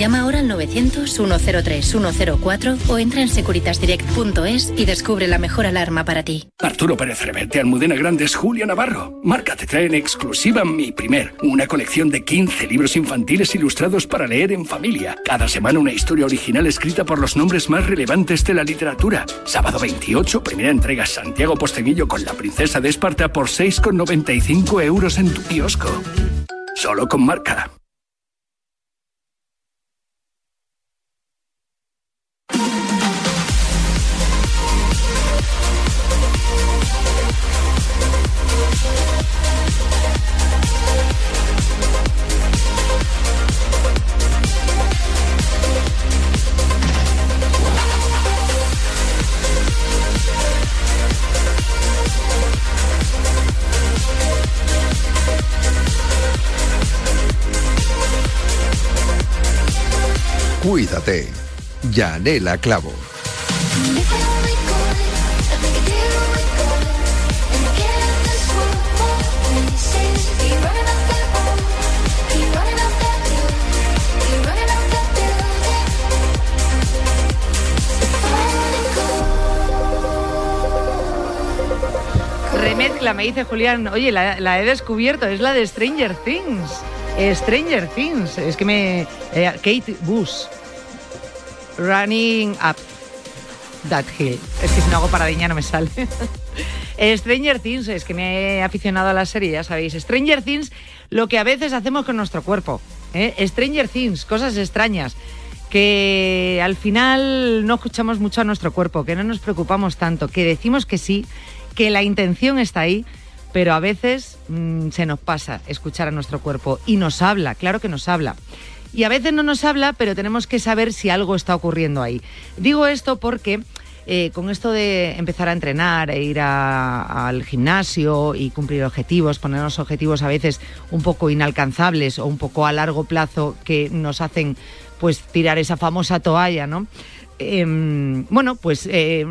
Llama ahora al 900-103-104 o entra en securitasdirect.es y descubre la mejor alarma para ti. Arturo Pérez Reverte, Almudena Grandes, Julia Navarro. Marca te trae en exclusiva Mi Primer, una colección de 15 libros infantiles ilustrados para leer en familia. Cada semana una historia original escrita por los nombres más relevantes de la literatura. Sábado 28, primera entrega Santiago Posteguillo con la princesa de Esparta por 6,95 euros en tu kiosco. Solo con marca. Cuídate. Yanela Clavo. Remezcla, me dice Julián, oye, la he descubierto, es la de Stranger Things. Stranger Things, es que me... Eh, Kate Bush. Running Up That Hill. Es que si no hago paradiña no me sale. Stranger Things, es que me he aficionado a la serie, ya sabéis. Stranger Things, lo que a veces hacemos con nuestro cuerpo. ¿eh? Stranger Things, cosas extrañas que al final no escuchamos mucho a nuestro cuerpo, que no nos preocupamos tanto, que decimos que sí, que la intención está ahí, pero a veces mm, se nos pasa escuchar a nuestro cuerpo y nos habla, claro que nos habla. Y a veces no nos habla, pero tenemos que saber si algo está ocurriendo ahí. Digo esto porque eh, con esto de empezar a entrenar e ir al gimnasio y cumplir objetivos, ponernos objetivos a veces un poco inalcanzables o un poco a largo plazo que nos hacen pues tirar esa famosa toalla, ¿no? Em, bueno, pues eh,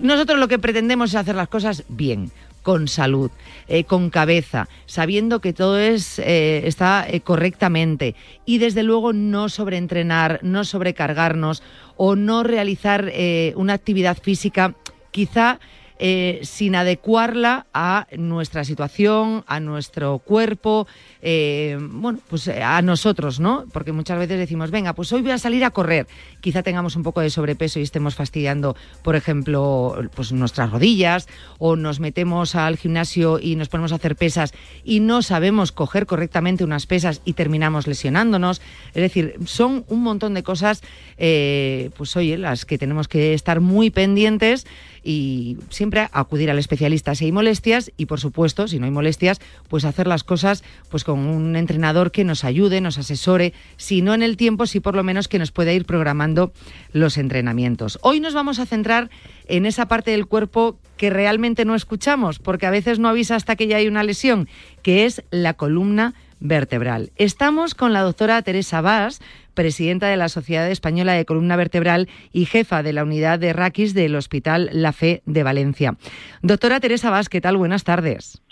nosotros lo que pretendemos es hacer las cosas bien, con salud, eh, con cabeza, sabiendo que todo es, eh, está correctamente. Y desde luego no sobreentrenar, no sobrecargarnos o no realizar una actividad física quizá eh, sin adecuarla a nuestra situación, a nuestro cuerpo, eh, bueno, pues eh, a nosotros, ¿no? Porque muchas veces decimos, venga, pues hoy voy a salir a correr. Quizá tengamos un poco de sobrepeso y estemos fastidiando, por ejemplo, pues nuestras rodillas, o nos metemos al gimnasio y nos ponemos a hacer pesas y no sabemos coger correctamente unas pesas y terminamos lesionándonos. Es decir, son un montón de cosas, pues oye, las que tenemos que estar muy pendientes y siempre acudir al especialista si hay molestias y por supuesto, si no hay molestias, pues hacer las cosas pues con un entrenador que nos ayude, nos asesore, si no en el tiempo, sí por lo menos que nos pueda ir programando los entrenamientos. Hoy nos vamos a centrar en esa parte del cuerpo que realmente no escuchamos, porque a veces no avisa hasta que ya hay una lesión, que es la columna vertebral. Estamos con la doctora Teresa Vaz, presidenta de la Sociedad Española de Columna Vertebral y jefa de la unidad de raquis del Hospital La Fe de Valencia. Doctora Teresa Vaz, ¿qué tal? Buenas tardes.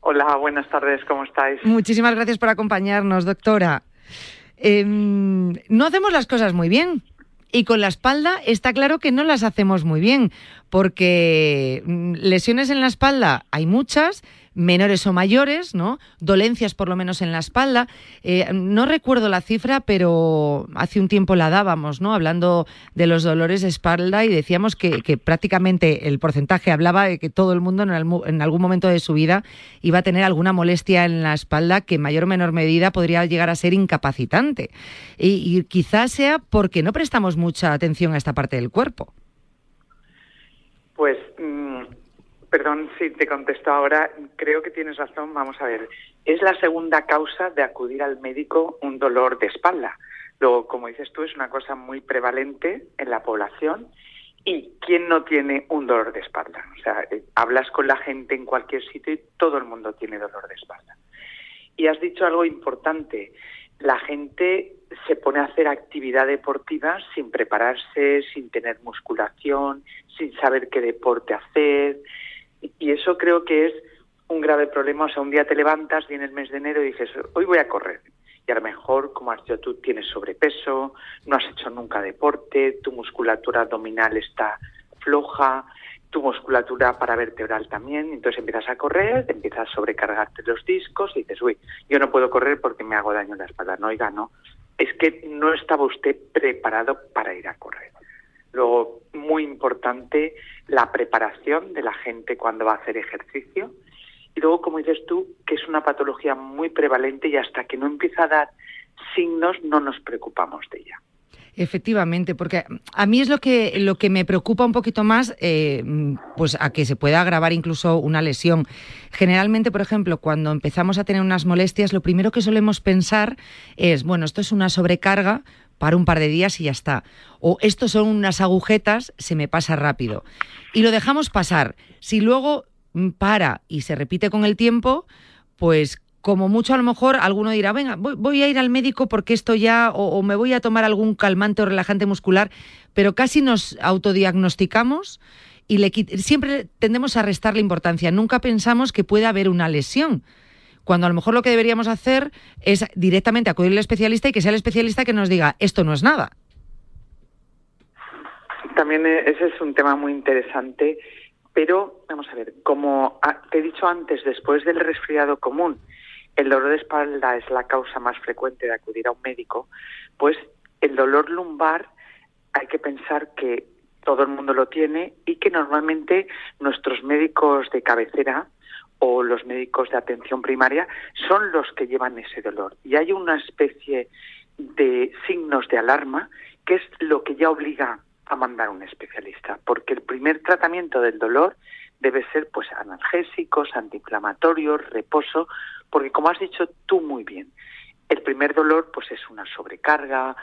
Hola, buenas tardes, ¿cómo estáis? Muchísimas gracias por acompañarnos, doctora. Em, no hacemos las cosas muy bien. Y con la espalda está claro que no las hacemos muy bien, porque mm, lesiones en la espalda hay muchas, menores o mayores, ¿no? Dolencias por lo menos en la espalda. Eh, no recuerdo la cifra, pero hace un tiempo la dábamos, ¿no? Hablando de los dolores de espalda y decíamos que, prácticamente el porcentaje hablaba de que todo el mundo en, algún momento de su vida iba a tener alguna molestia en la espalda que en mayor o menor medida podría llegar a ser incapacitante. Y, quizás sea porque no prestamos mucha atención a esta parte del cuerpo. Pues mm, Perdón si te contesto ahora, creo que tienes razón. Vamos a ver, es la segunda causa de acudir al médico un dolor de espalda. Luego, como dices tú, es una cosa muy prevalente en la población. ¿Y quién no tiene un dolor de espalda? O sea, eh, hablas con la gente en cualquier sitio y todo el mundo tiene dolor de espalda. Y has dicho algo importante. La gente se pone a hacer actividad deportiva sin prepararse, sin tener musculación, sin saber qué deporte hacer, y eso creo que es un grave problema. O sea, un día te levantas, viene el mes de enero y dices, hoy voy a correr. Y a lo mejor, como has dicho tú, tienes sobrepeso, no has hecho nunca deporte, tu musculatura abdominal está floja, tu musculatura paravertebral también, entonces empiezas a correr, empiezas a sobrecargarte los discos y dices, uy, yo no puedo correr porque me hago daño en la espalda. No, oiga, no. Es que no estaba usted preparado para ir a correr. Luego, muy importante, la preparación de la gente cuando va a hacer ejercicio. Y luego, como dices tú, que es una patología muy prevalente y hasta que no empieza a dar signos no nos preocupamos de ella. Efectivamente, porque a mí es lo que, lo que me preocupa un poquito más, eh, pues a que se pueda agravar incluso una lesión. Generalmente, por ejemplo, cuando empezamos a tener unas molestias, lo primero que solemos pensar es, bueno, esto es una sobrecarga para un par de días y ya está. O estos son unas agujetas, se me pasa rápido. Y lo dejamos pasar. Si luego mm, para y se repite con el tiempo, pues como mucho a lo mejor alguno dirá, venga, voy, a ir al médico porque esto ya, o, me voy a tomar algún calmante o relajante muscular, pero casi nos autodiagnosticamos y le, siempre tendemos a restarle importancia. Nunca pensamos que puede haber una lesión cuando a lo mejor lo que deberíamos hacer es directamente acudir al especialista y que sea el especialista que nos diga, esto no es nada. También e, ese es un tema muy interesante. Pero, vamos a ver, como te he dicho antes, después del resfriado común, el dolor de espalda es la causa más frecuente de acudir a un médico, pues el dolor lumbar hay que pensar que todo el mundo lo tiene y que normalmente nuestros médicos de cabecera o los médicos de atención primaria son los que llevan ese dolor. Y hay una especie de signos de alarma que es lo que ya obliga a mandar a un especialista, porque el primer tratamiento del dolor debe ser pues analgésicos, antiinflamatorios, reposo, porque como has dicho tú muy bien, el primer dolor pues es una sobrecarga,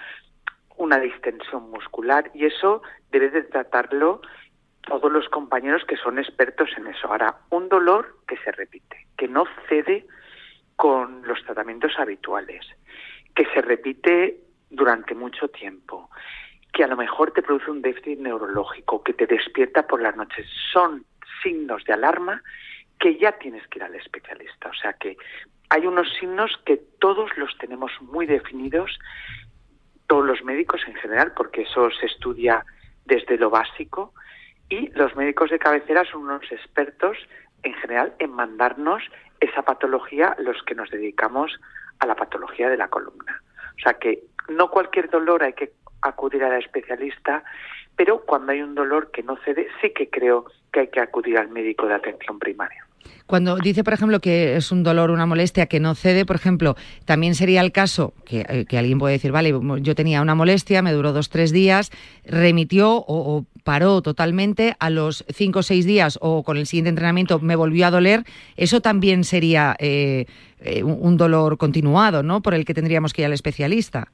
una distensión muscular y eso debe de tratarlo todos los compañeros que son expertos en eso. Ahora, un dolor que se repite, que no cede con los tratamientos habituales, que se repite durante mucho tiempo, que a lo mejor te produce un déficit neurológico, que te despierta por las noches, son signos de alarma que ya tienes que ir al especialista. O sea que hay unos signos que todos los tenemos muy definidos, todos los médicos en general, porque eso se estudia desde lo básico, y los médicos de cabecera son unos expertos en general en mandarnos esa patología los que nos dedicamos a la patología de la columna. O sea que no cualquier dolor hay que acudir a la especialista, pero cuando hay un dolor que no cede, sí que creo que hay que acudir al médico de atención primaria. Cuando dice, por ejemplo, que es un dolor, una molestia que no cede, por ejemplo, también sería el caso que, eh, alguien puede decir, vale, yo tenía una molestia, me duró dos, tres días, remitió o, paró totalmente, a los cinco o seis días o con el siguiente entrenamiento me volvió a doler, eso también sería eh, eh, un dolor continuado, ¿no? Por el que tendríamos que ir al especialista.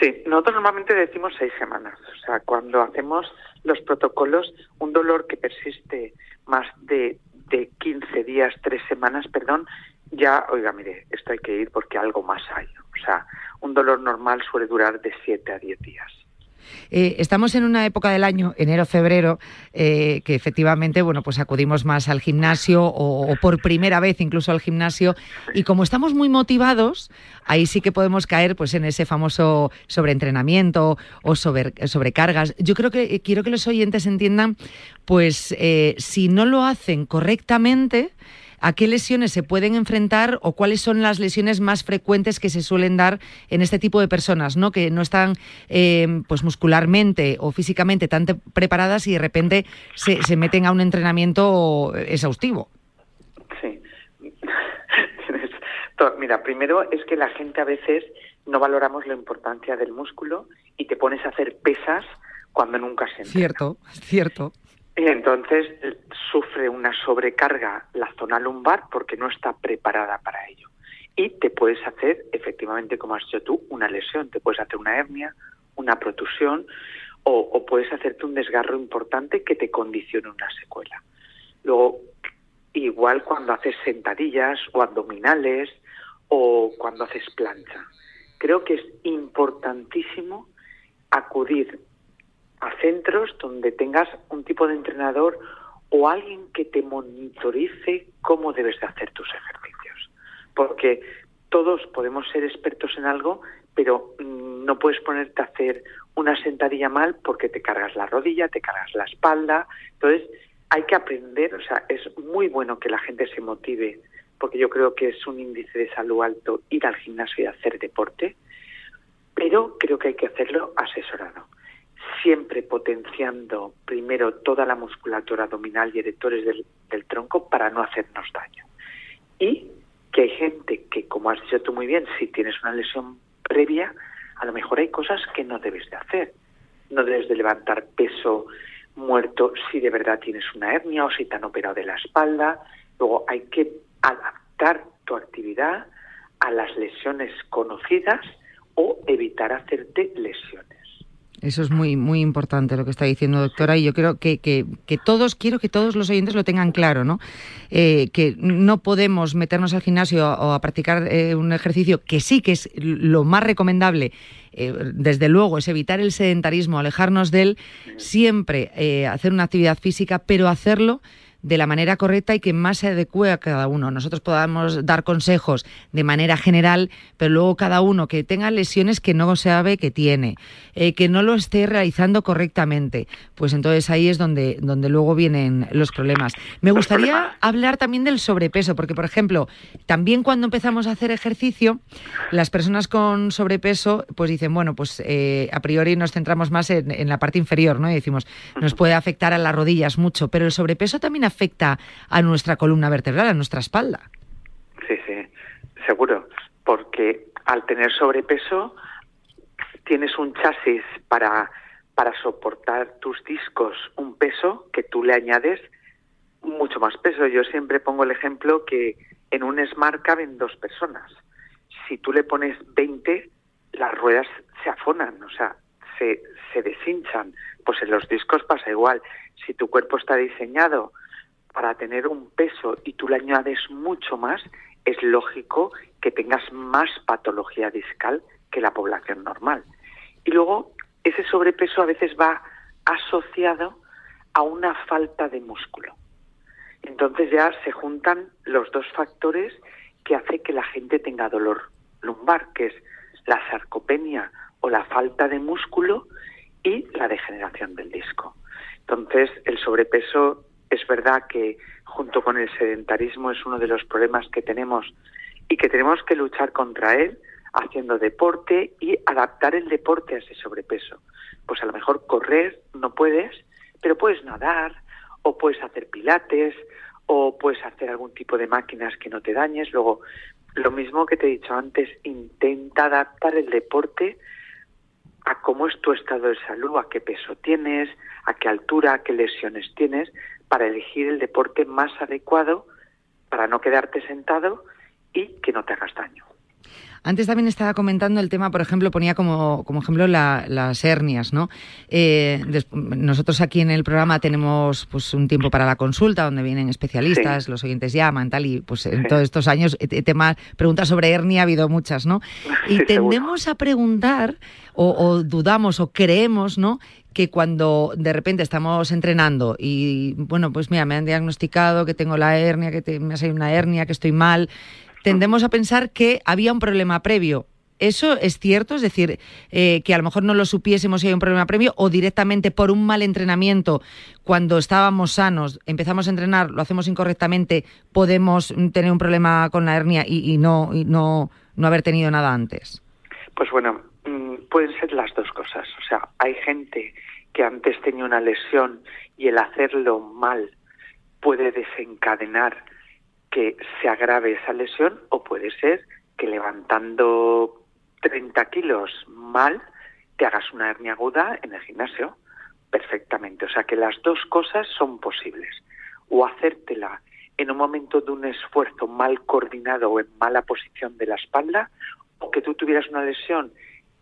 Sí, nosotros normalmente decimos seis semanas. O sea, cuando hacemos los protocolos, un dolor que persiste más de, de 15 días, tres semanas, perdón, ya, oiga, mire, esto hay que ir porque algo más hay. O sea, un dolor normal suele durar de 7 a 10 días. Eh, estamos en una época del año, enero-febrero, eh, que efectivamente, bueno, pues acudimos más al gimnasio o, por primera vez incluso al gimnasio y como estamos muy motivados, ahí sí que podemos caer pues en ese famoso sobreentrenamiento o sobre, sobrecargas. Yo creo que eh, quiero que los oyentes entiendan, pues si no lo hacen correctamente, ¿A qué lesiones se pueden enfrentar o cuáles son las lesiones más frecuentes que se suelen dar en este tipo de personas, ¿no? que no están eh, pues muscularmente o físicamente tan preparadas y de repente se, se meten a un entrenamiento exhaustivo? Sí. Mira, primero es que la gente a veces no valoramos la importancia del músculo y te pones a hacer pesas cuando nunca se Cierto, cierto. Y entonces eh, sufre una sobrecarga la zona lumbar porque no está preparada para ello. Y te puedes hacer, efectivamente, como has dicho tú, una lesión. Te puedes hacer una hernia, una protusión o, puedes hacerte un desgarro importante que te condicione una secuela. Luego, igual cuando haces sentadillas o abdominales o cuando haces plancha. Creo que es importantísimo acudir a centros donde tengas un tipo de entrenador o alguien que te monitorice cómo debes de hacer tus ejercicios. Porque todos podemos ser expertos en algo, pero mm, no puedes ponerte a hacer una sentadilla mal porque te cargas la rodilla, te cargas la espalda. Entonces, hay que aprender, o sea, es muy bueno que la gente se motive, porque yo creo que es un índice de salud alto ir al gimnasio y hacer deporte, pero creo que hay que hacerlo asesorado siempre potenciando primero toda la musculatura abdominal y erectores del, tronco para no hacernos daño. Y que hay gente que, como has dicho tú muy bien, si tienes una lesión previa, a lo mejor hay cosas que no debes de hacer. No debes de levantar peso muerto si de verdad tienes una hernia o si te han operado de la espalda. Luego hay que adaptar tu actividad a las lesiones conocidas o evitar hacerte lesiones. Eso es muy, muy importante lo que está diciendo doctora y yo creo que, que, todos, quiero que todos los oyentes lo tengan claro, ¿no? Eh, que no podemos meternos al gimnasio o a practicar eh, un ejercicio que sí que es lo más recomendable eh, desde luego, es evitar el sedentarismo, alejarnos de él, siempre eh, hacer una actividad física, pero hacerlo de la manera correcta y que más se adecue a cada uno. Nosotros podamos dar consejos de manera general, pero luego cada uno que tenga lesiones que no sabe que tiene, eh, que no lo esté realizando correctamente, pues entonces ahí es donde, donde luego vienen los problemas. Me gustaría hablar también del sobrepeso, porque por ejemplo, también cuando empezamos a hacer ejercicio, las personas con sobrepeso pues dicen, bueno, pues eh, a priori nos centramos más en, en, la parte inferior, ¿no? Y decimos, nos puede afectar a las rodillas mucho, pero el sobrepeso también afecta a nuestra columna vertebral, a nuestra espalda. Sí, sí, seguro, porque al tener sobrepeso tienes un chasis para, para soportar tus discos, un peso que tú le añades mucho más peso. Yo siempre pongo el ejemplo que en un Smart caben dos personas. Si tú le pones 20, las ruedas se afonan, o sea, se, se deshinchan. Pues en los discos pasa igual. Si tu cuerpo está diseñado para tener un peso y tú le añades mucho más, es lógico que tengas más patología discal que la población normal. Y luego, ese sobrepeso a veces va asociado a una falta de músculo. Entonces ya se juntan los dos factores que hace que la gente tenga dolor lumbar, que es la sarcopenia o la falta de músculo y la degeneración del disco. Entonces, el sobrepeso es verdad que junto con el sedentarismo es uno de los problemas que tenemos y que tenemos que luchar contra él haciendo deporte y adaptar el deporte a ese sobrepeso. Pues a lo mejor correr no puedes, pero puedes nadar o puedes hacer pilates o puedes hacer algún tipo de máquinas que no te dañes. Luego, lo mismo que te he dicho antes, intenta adaptar el deporte a cómo es tu estado de salud, a qué peso tienes, a qué altura, a qué lesiones tienes, para elegir el deporte más adecuado para no quedarte sentado y que no te hagas daño. Antes también estaba comentando el tema, por ejemplo, ponía como, como ejemplo las hernias, ¿no? Eh, nosotros aquí en el programa tenemos pues un tiempo para la consulta donde vienen especialistas, los oyentes llaman, tal, y pues en todos estos años eh, eh, temas, preguntas sobre hernia ha habido muchas, ¿no? Y tendemos a preguntar, o, o, dudamos, o creemos, ¿no? Que cuando de repente estamos entrenando y, bueno, pues mira, me han diagnosticado que tengo la hernia, que me ha salido una hernia, que estoy mal, tendemos a pensar que había un problema previo. ¿Eso es cierto? Es decir, eh, que a lo mejor no lo supiésemos si hay un problema previo o directamente por un mal entrenamiento, cuando estábamos sanos, empezamos a entrenar, lo hacemos incorrectamente, podemos tener un problema con la hernia y, no, no, no haber tenido nada antes. Pues bueno, pueden ser las dos cosas. O sea, hay gente que antes tenía una lesión y el hacerlo mal puede desencadenar que se agrave esa lesión o puede ser que levantando 30 kilos mal te hagas una hernia aguda en el gimnasio perfectamente. O sea que las dos cosas son posibles. O hacértela en un momento de un esfuerzo mal coordinado o en mala posición de la espalda, o que tú tuvieras una lesión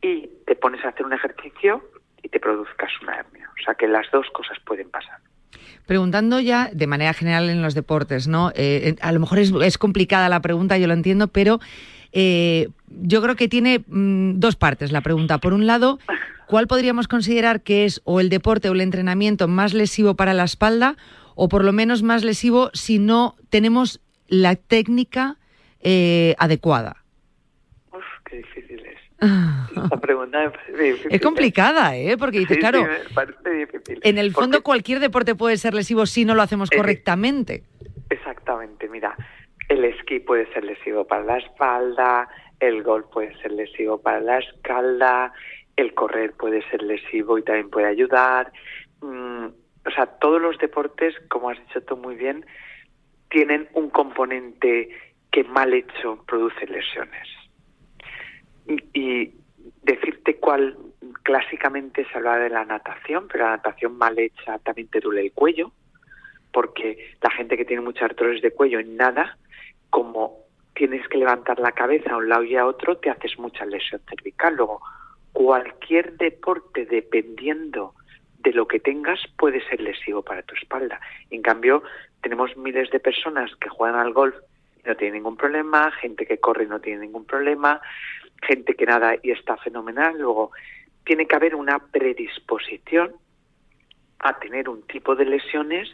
y te pones a hacer un ejercicio y te produzcas una hernia. O sea que las dos cosas pueden pasar. Preguntando ya de manera general en los deportes, ¿no? Eh, a lo mejor es, complicada la pregunta, yo lo entiendo, pero eh, yo creo que tiene mm, dos partes la pregunta. Por un lado, ¿cuál podríamos considerar que es o el deporte o el entrenamiento más lesivo para la espalda o por lo menos más lesivo si no tenemos la técnica eh, adecuada? Uf, qué difícil es. Pregunta es complicada, ¿eh? Porque dices, claro, en el fondo cualquier deporte puede ser lesivo si no lo hacemos Eh, correctamente. Exactamente, mira, el esquí puede ser lesivo para la espalda, el golf puede ser lesivo para la espalda, el correr puede ser lesivo y también puede ayudar. Mm, o sea, todos los deportes, como has dicho tú muy bien, tienen un componente que mal hecho produce lesiones. Y, decirte cuál clásicamente se habla de la natación, pero la natación mal hecha también te duele el cuello, porque la gente que tiene muchos artrosis de cuello en nada, como tienes que levantar la cabeza a un lado y a otro, te haces mucha lesión cervical. Luego, cualquier deporte, dependiendo de lo que tengas, puede ser lesivo para tu espalda. En cambio, tenemos miles de personas que juegan al golf y no tienen ningún problema, gente que corre y no tiene ningún problema, gente que nada y está fenomenal. Luego, tiene que haber una predisposición a tener un tipo de lesiones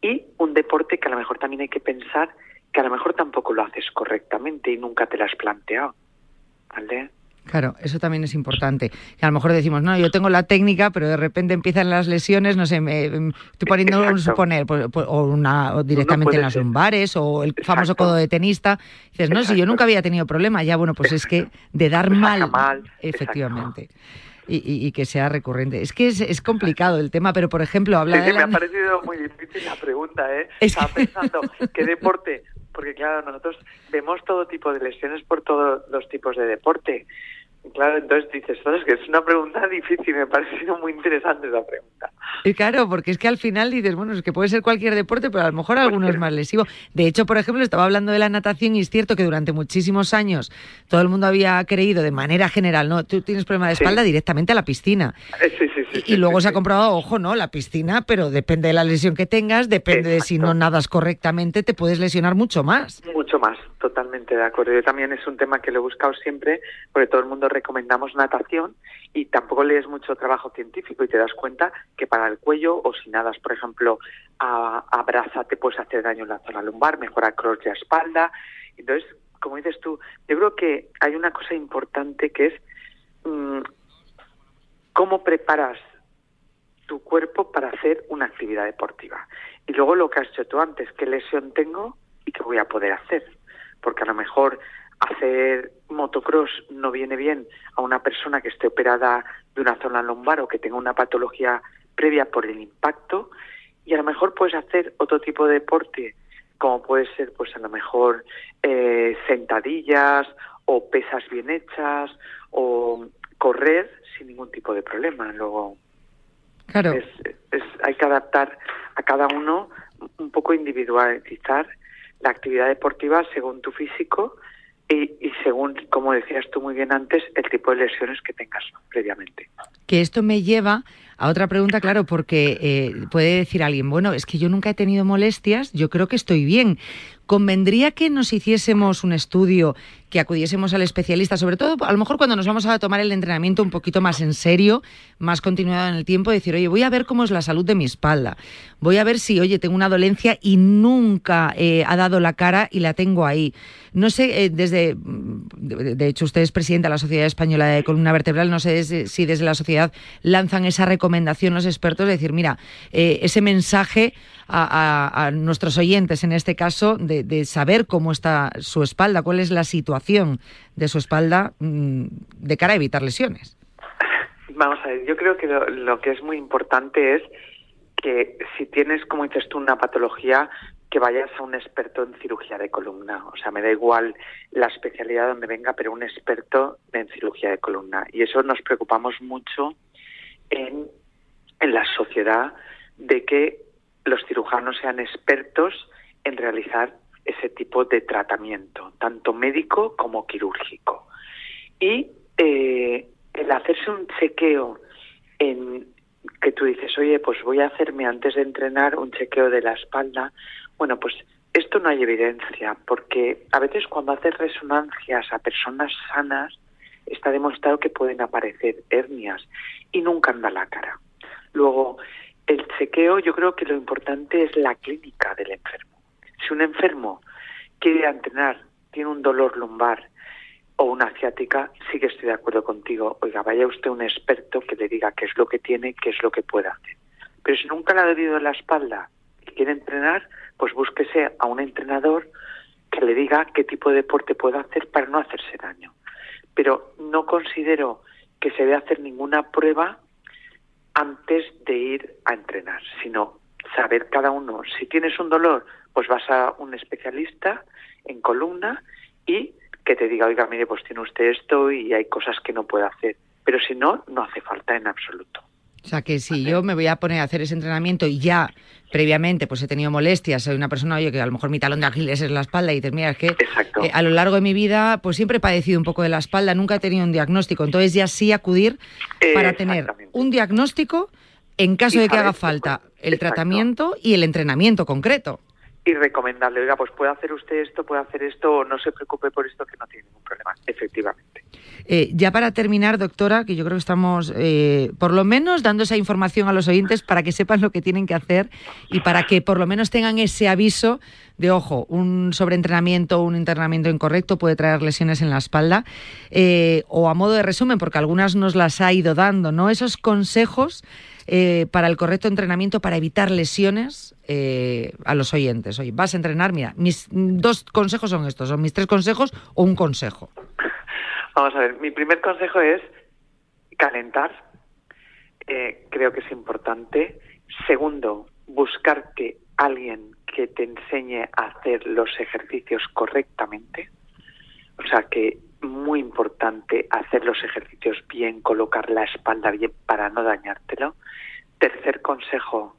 y un deporte que a lo mejor también hay que pensar que a lo mejor tampoco lo haces correctamente y nunca te lo has planteado. ¿Vale? Claro, eso también es importante. Que a lo mejor decimos, no, yo tengo la técnica, pero de repente empiezan las lesiones, no sé, me, estoy poniendo un suponer, pues, pues, o, una, directamente en las lumbares, o el famoso codo de tenista. dices, no, si yo nunca había tenido problema, ya bueno, pues es que de dar mal, efectivamente. Y, que sea recurrente. Es que es, complicado el tema, pero por ejemplo, habla de. Me ha parecido muy difícil la pregunta, ¿eh? Estaba pensando, ¿qué deporte? Porque claro, nosotros vemos todo tipo de lesiones por todos los tipos de deporte. Claro, entonces dices, es que es una pregunta difícil, me ha parecido muy interesante esa pregunta. Y claro, porque es que al final dices, bueno, es que puede ser cualquier deporte, pero a lo mejor alguno es más lesivo. De hecho, por ejemplo, estaba hablando de la natación y es cierto que durante muchísimos años todo el mundo había creído de manera general, no, tú tienes problema de espalda directamente a la piscina. Sí, sí, sí, y, luego se ha comprobado, ojo, no, la piscina, pero depende de la lesión que tengas, depende de si no nadas correctamente, te puedes lesionar mucho más. Mucho más, totalmente de acuerdo. Yo también es un tema que lo he buscado siempre, porque todo el mundo recomendamos natación y tampoco lees mucho trabajo científico y te das cuenta que para el cuello o si nadas, por ejemplo, a, a braza te puedes hacer daño en la zona lumbar, mejora cross de espalda. Entonces, como dices tú, yo creo que hay una cosa importante que es mm, cómo preparas tu cuerpo para hacer una actividad deportiva. Y luego lo que has hecho tú antes, qué lesión tengo y qué voy a poder hacer. Porque a lo mejor hacer motocross no viene bien a una persona que esté operada de una zona lumbar o que tenga una patología previa por el impacto. Y a lo mejor puedes hacer otro tipo de deporte como puede ser pues a lo mejor eh, sentadillas o pesas bien hechas o correr sin ningún tipo de problema. Luego claro. es, hay que adaptar a cada uno un poco individualizar la actividad deportiva según tu físico y, según, como decías tú muy bien antes, el tipo de lesiones que tengas previamente. Que esto me lleva a otra pregunta, claro, porque eh, puede decir alguien, bueno, es que yo nunca he tenido molestias, yo creo que estoy bien. ¿Convendría que nos hiciésemos un estudio, que acudiésemos al especialista, sobre todo a lo mejor cuando nos vamos a tomar el entrenamiento un poquito más en serio, más continuado en el tiempo, decir, oye, voy a ver cómo es la salud de mi espalda, voy a ver si, oye, tengo una dolencia y nunca eh, ha dado la cara y la tengo ahí. No sé, eh, desde, de hecho usted es presidente de la Sociedad Española de Columna Vertebral, no sé si desde la sociedad lanzan esa recomendación los expertos de decir, mira, eh, ese mensaje a, nuestros oyentes, en este caso, de, saber cómo está su espalda, cuál es la situación de su espalda mm, de cara a evitar lesiones. Vamos a ver, yo creo que lo, que es muy importante es que si tienes, como dices tú, una patología, que vayas a un experto en cirugía de columna. O sea, me da igual la especialidad donde venga, pero un experto en cirugía de columna. Y eso nos preocupamos mucho en, en la sociedad de que los cirujanos sean expertos en realizar ese tipo de tratamiento, tanto médico como quirúrgico. Y eh, el hacerse un chequeo en que tú dices, oye, pues voy a hacerme antes de entrenar un chequeo de la espalda, bueno, pues esto no hay evidencia, porque a veces cuando haces resonancias a personas sanas, está demostrado que pueden aparecer hernias y nunca anda la cara. Luego, el chequeo, yo creo que lo importante es la clínica del enfermo. Si un enfermo quiere entrenar, tiene un dolor lumbar o una ciática, sí que estoy de acuerdo contigo. Oiga, vaya usted un experto que le diga qué es lo que tiene, qué es lo que puede hacer. Pero si nunca le ha dolido la espalda y quiere entrenar, pues búsquese a un entrenador que le diga qué tipo de deporte puede hacer para no hacerse daño. Pero no considero que se debe hacer ninguna prueba antes de ir a entrenar, sino saber cada uno. Si tienes un dolor, pues vas a un especialista en columna y que te diga, oiga, mire, pues tiene usted esto y hay cosas que no puede hacer. Pero si no, no hace falta en absoluto. O sea que si yo me voy a poner a hacer ese entrenamiento y ya previamente pues he tenido molestias, soy una persona, oye, que a lo mejor mi talón de Aquiles es la espalda y dices, mira, es que eh, a lo largo de mi vida pues siempre he padecido un poco de la espalda, nunca he tenido un diagnóstico, entonces ya sí acudir para tener un diagnóstico en caso de que haga falta el tratamiento y el entrenamiento concreto. Y recomendarle, oiga, pues puede hacer usted esto, puede hacer esto, o no se preocupe por esto, que no tiene ningún problema, efectivamente. Eh, ya para terminar, doctora, que yo creo que estamos eh, por lo menos dando esa información a los oyentes para que sepan lo que tienen que hacer y para que por lo menos tengan ese aviso de, ojo, un sobreentrenamiento o un internamiento incorrecto puede traer lesiones en la espalda. Eh, o a modo de resumen, porque algunas nos las ha ido dando, ¿no? Esos consejos eh, para el correcto entrenamiento para evitar lesiones eh, a los oyentes. Oye, vas a entrenar, mira, mis dos consejos son estos, son mis tres consejos o un consejo. Vamos a ver, mi primer consejo es calentar, eh, creo que es importante. Segundo, buscarte alguien que te enseñe a hacer los ejercicios correctamente. O sea que muy importante hacer los ejercicios bien, colocar la espalda bien para no dañártelo. Tercer consejo,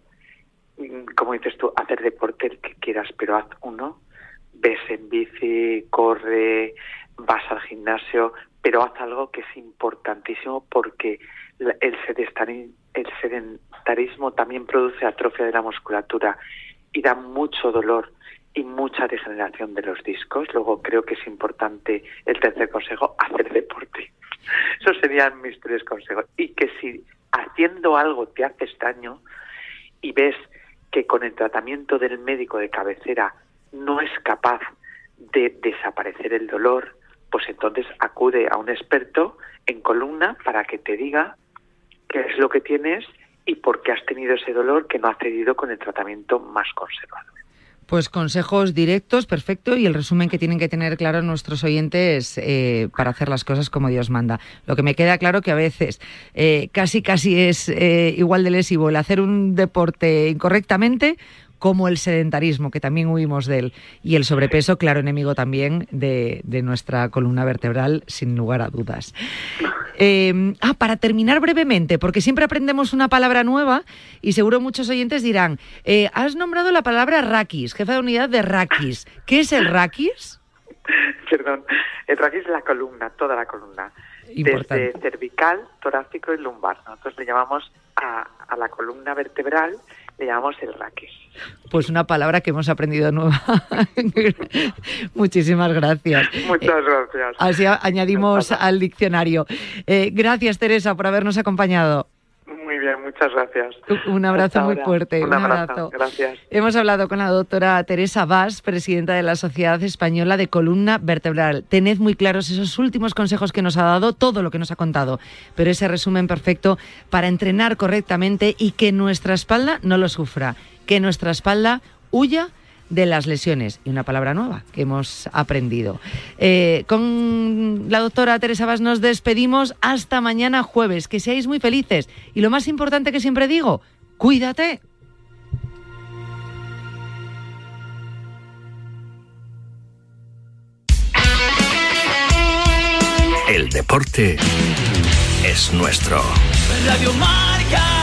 mm, como dices tú, hacer deporte el que quieras, pero haz uno. Ves en bici, corre, vas al gimnasio, pero haz algo que es importantísimo porque el sedentarismo también produce atrofia de la musculatura y da mucho dolor y mucha degeneración de los discos. Luego creo que es importante el tercer consejo, hacer deporte. Esos serían mis tres consejos. Y que si haciendo algo te haces daño y ves que con el tratamiento del médico de cabecera no es capaz de desaparecer el dolor, pues entonces acude a un experto en columna para que te diga qué es lo que tienes y por qué has tenido ese dolor que no ha cedido con el tratamiento más conservador. Pues consejos directos, perfecto, y el resumen que tienen que tener claro nuestros oyentes eh, para hacer las cosas como Dios manda. Lo que me queda claro que a veces eh, casi casi es eh, igual de lesivo el hacer un deporte incorrectamente como el sedentarismo, que también huimos de él, y el sobrepeso, claro enemigo también de, nuestra columna vertebral, sin lugar a dudas. Em, ah, para terminar brevemente, porque siempre aprendemos una palabra nueva y seguro muchos oyentes dirán, eh, has nombrado la palabra raquis, jefa de unidad de raquis. ¿Qué es el raquis? Perdón, el raquis es la columna, toda la columna. Desde cervical, torácico y lumbar. Nosotros le llamamos a, a la columna vertebral le llamamos el raquis. Pues una palabra que hemos aprendido nueva. Muchísimas gracias. Muchas gracias. Así añadimos al diccionario. Eh, gracias, Teresa, por habernos acompañado. Bien, muchas gracias. Un abrazo muy fuerte. Un, abrazo. Gracias. Hemos hablado con la doctora Teresa Vaz, presidenta de la Sociedad Española de Columna Vertebral. Tened muy claros esos últimos consejos que nos ha dado, todo lo que nos ha contado, pero ese resumen perfecto para entrenar correctamente y que nuestra espalda no lo sufra, que nuestra espalda huya de las lesiones. Y una palabra nueva que hemos aprendido. Eh, con la doctora Teresa Vaz nos despedimos hasta mañana jueves. Que seáis muy felices. Y lo más importante que siempre digo, cuídate. El deporte es nuestro. Radio Marca.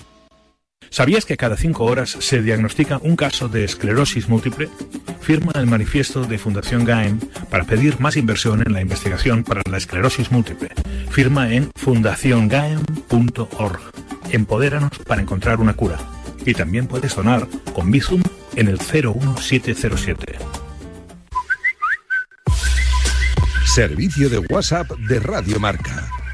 ¿Sabías que cada cinco horas se diagnostica un caso de esclerosis múltiple? Firma el manifiesto de Fundación GAEM para pedir más inversión en la investigación para la esclerosis múltiple. Firma en fundaciongaem.org. Empodéranos para encontrar una cura. Y también puedes donar con Bizum en el 01707. Servicio de WhatsApp de Radio Marca.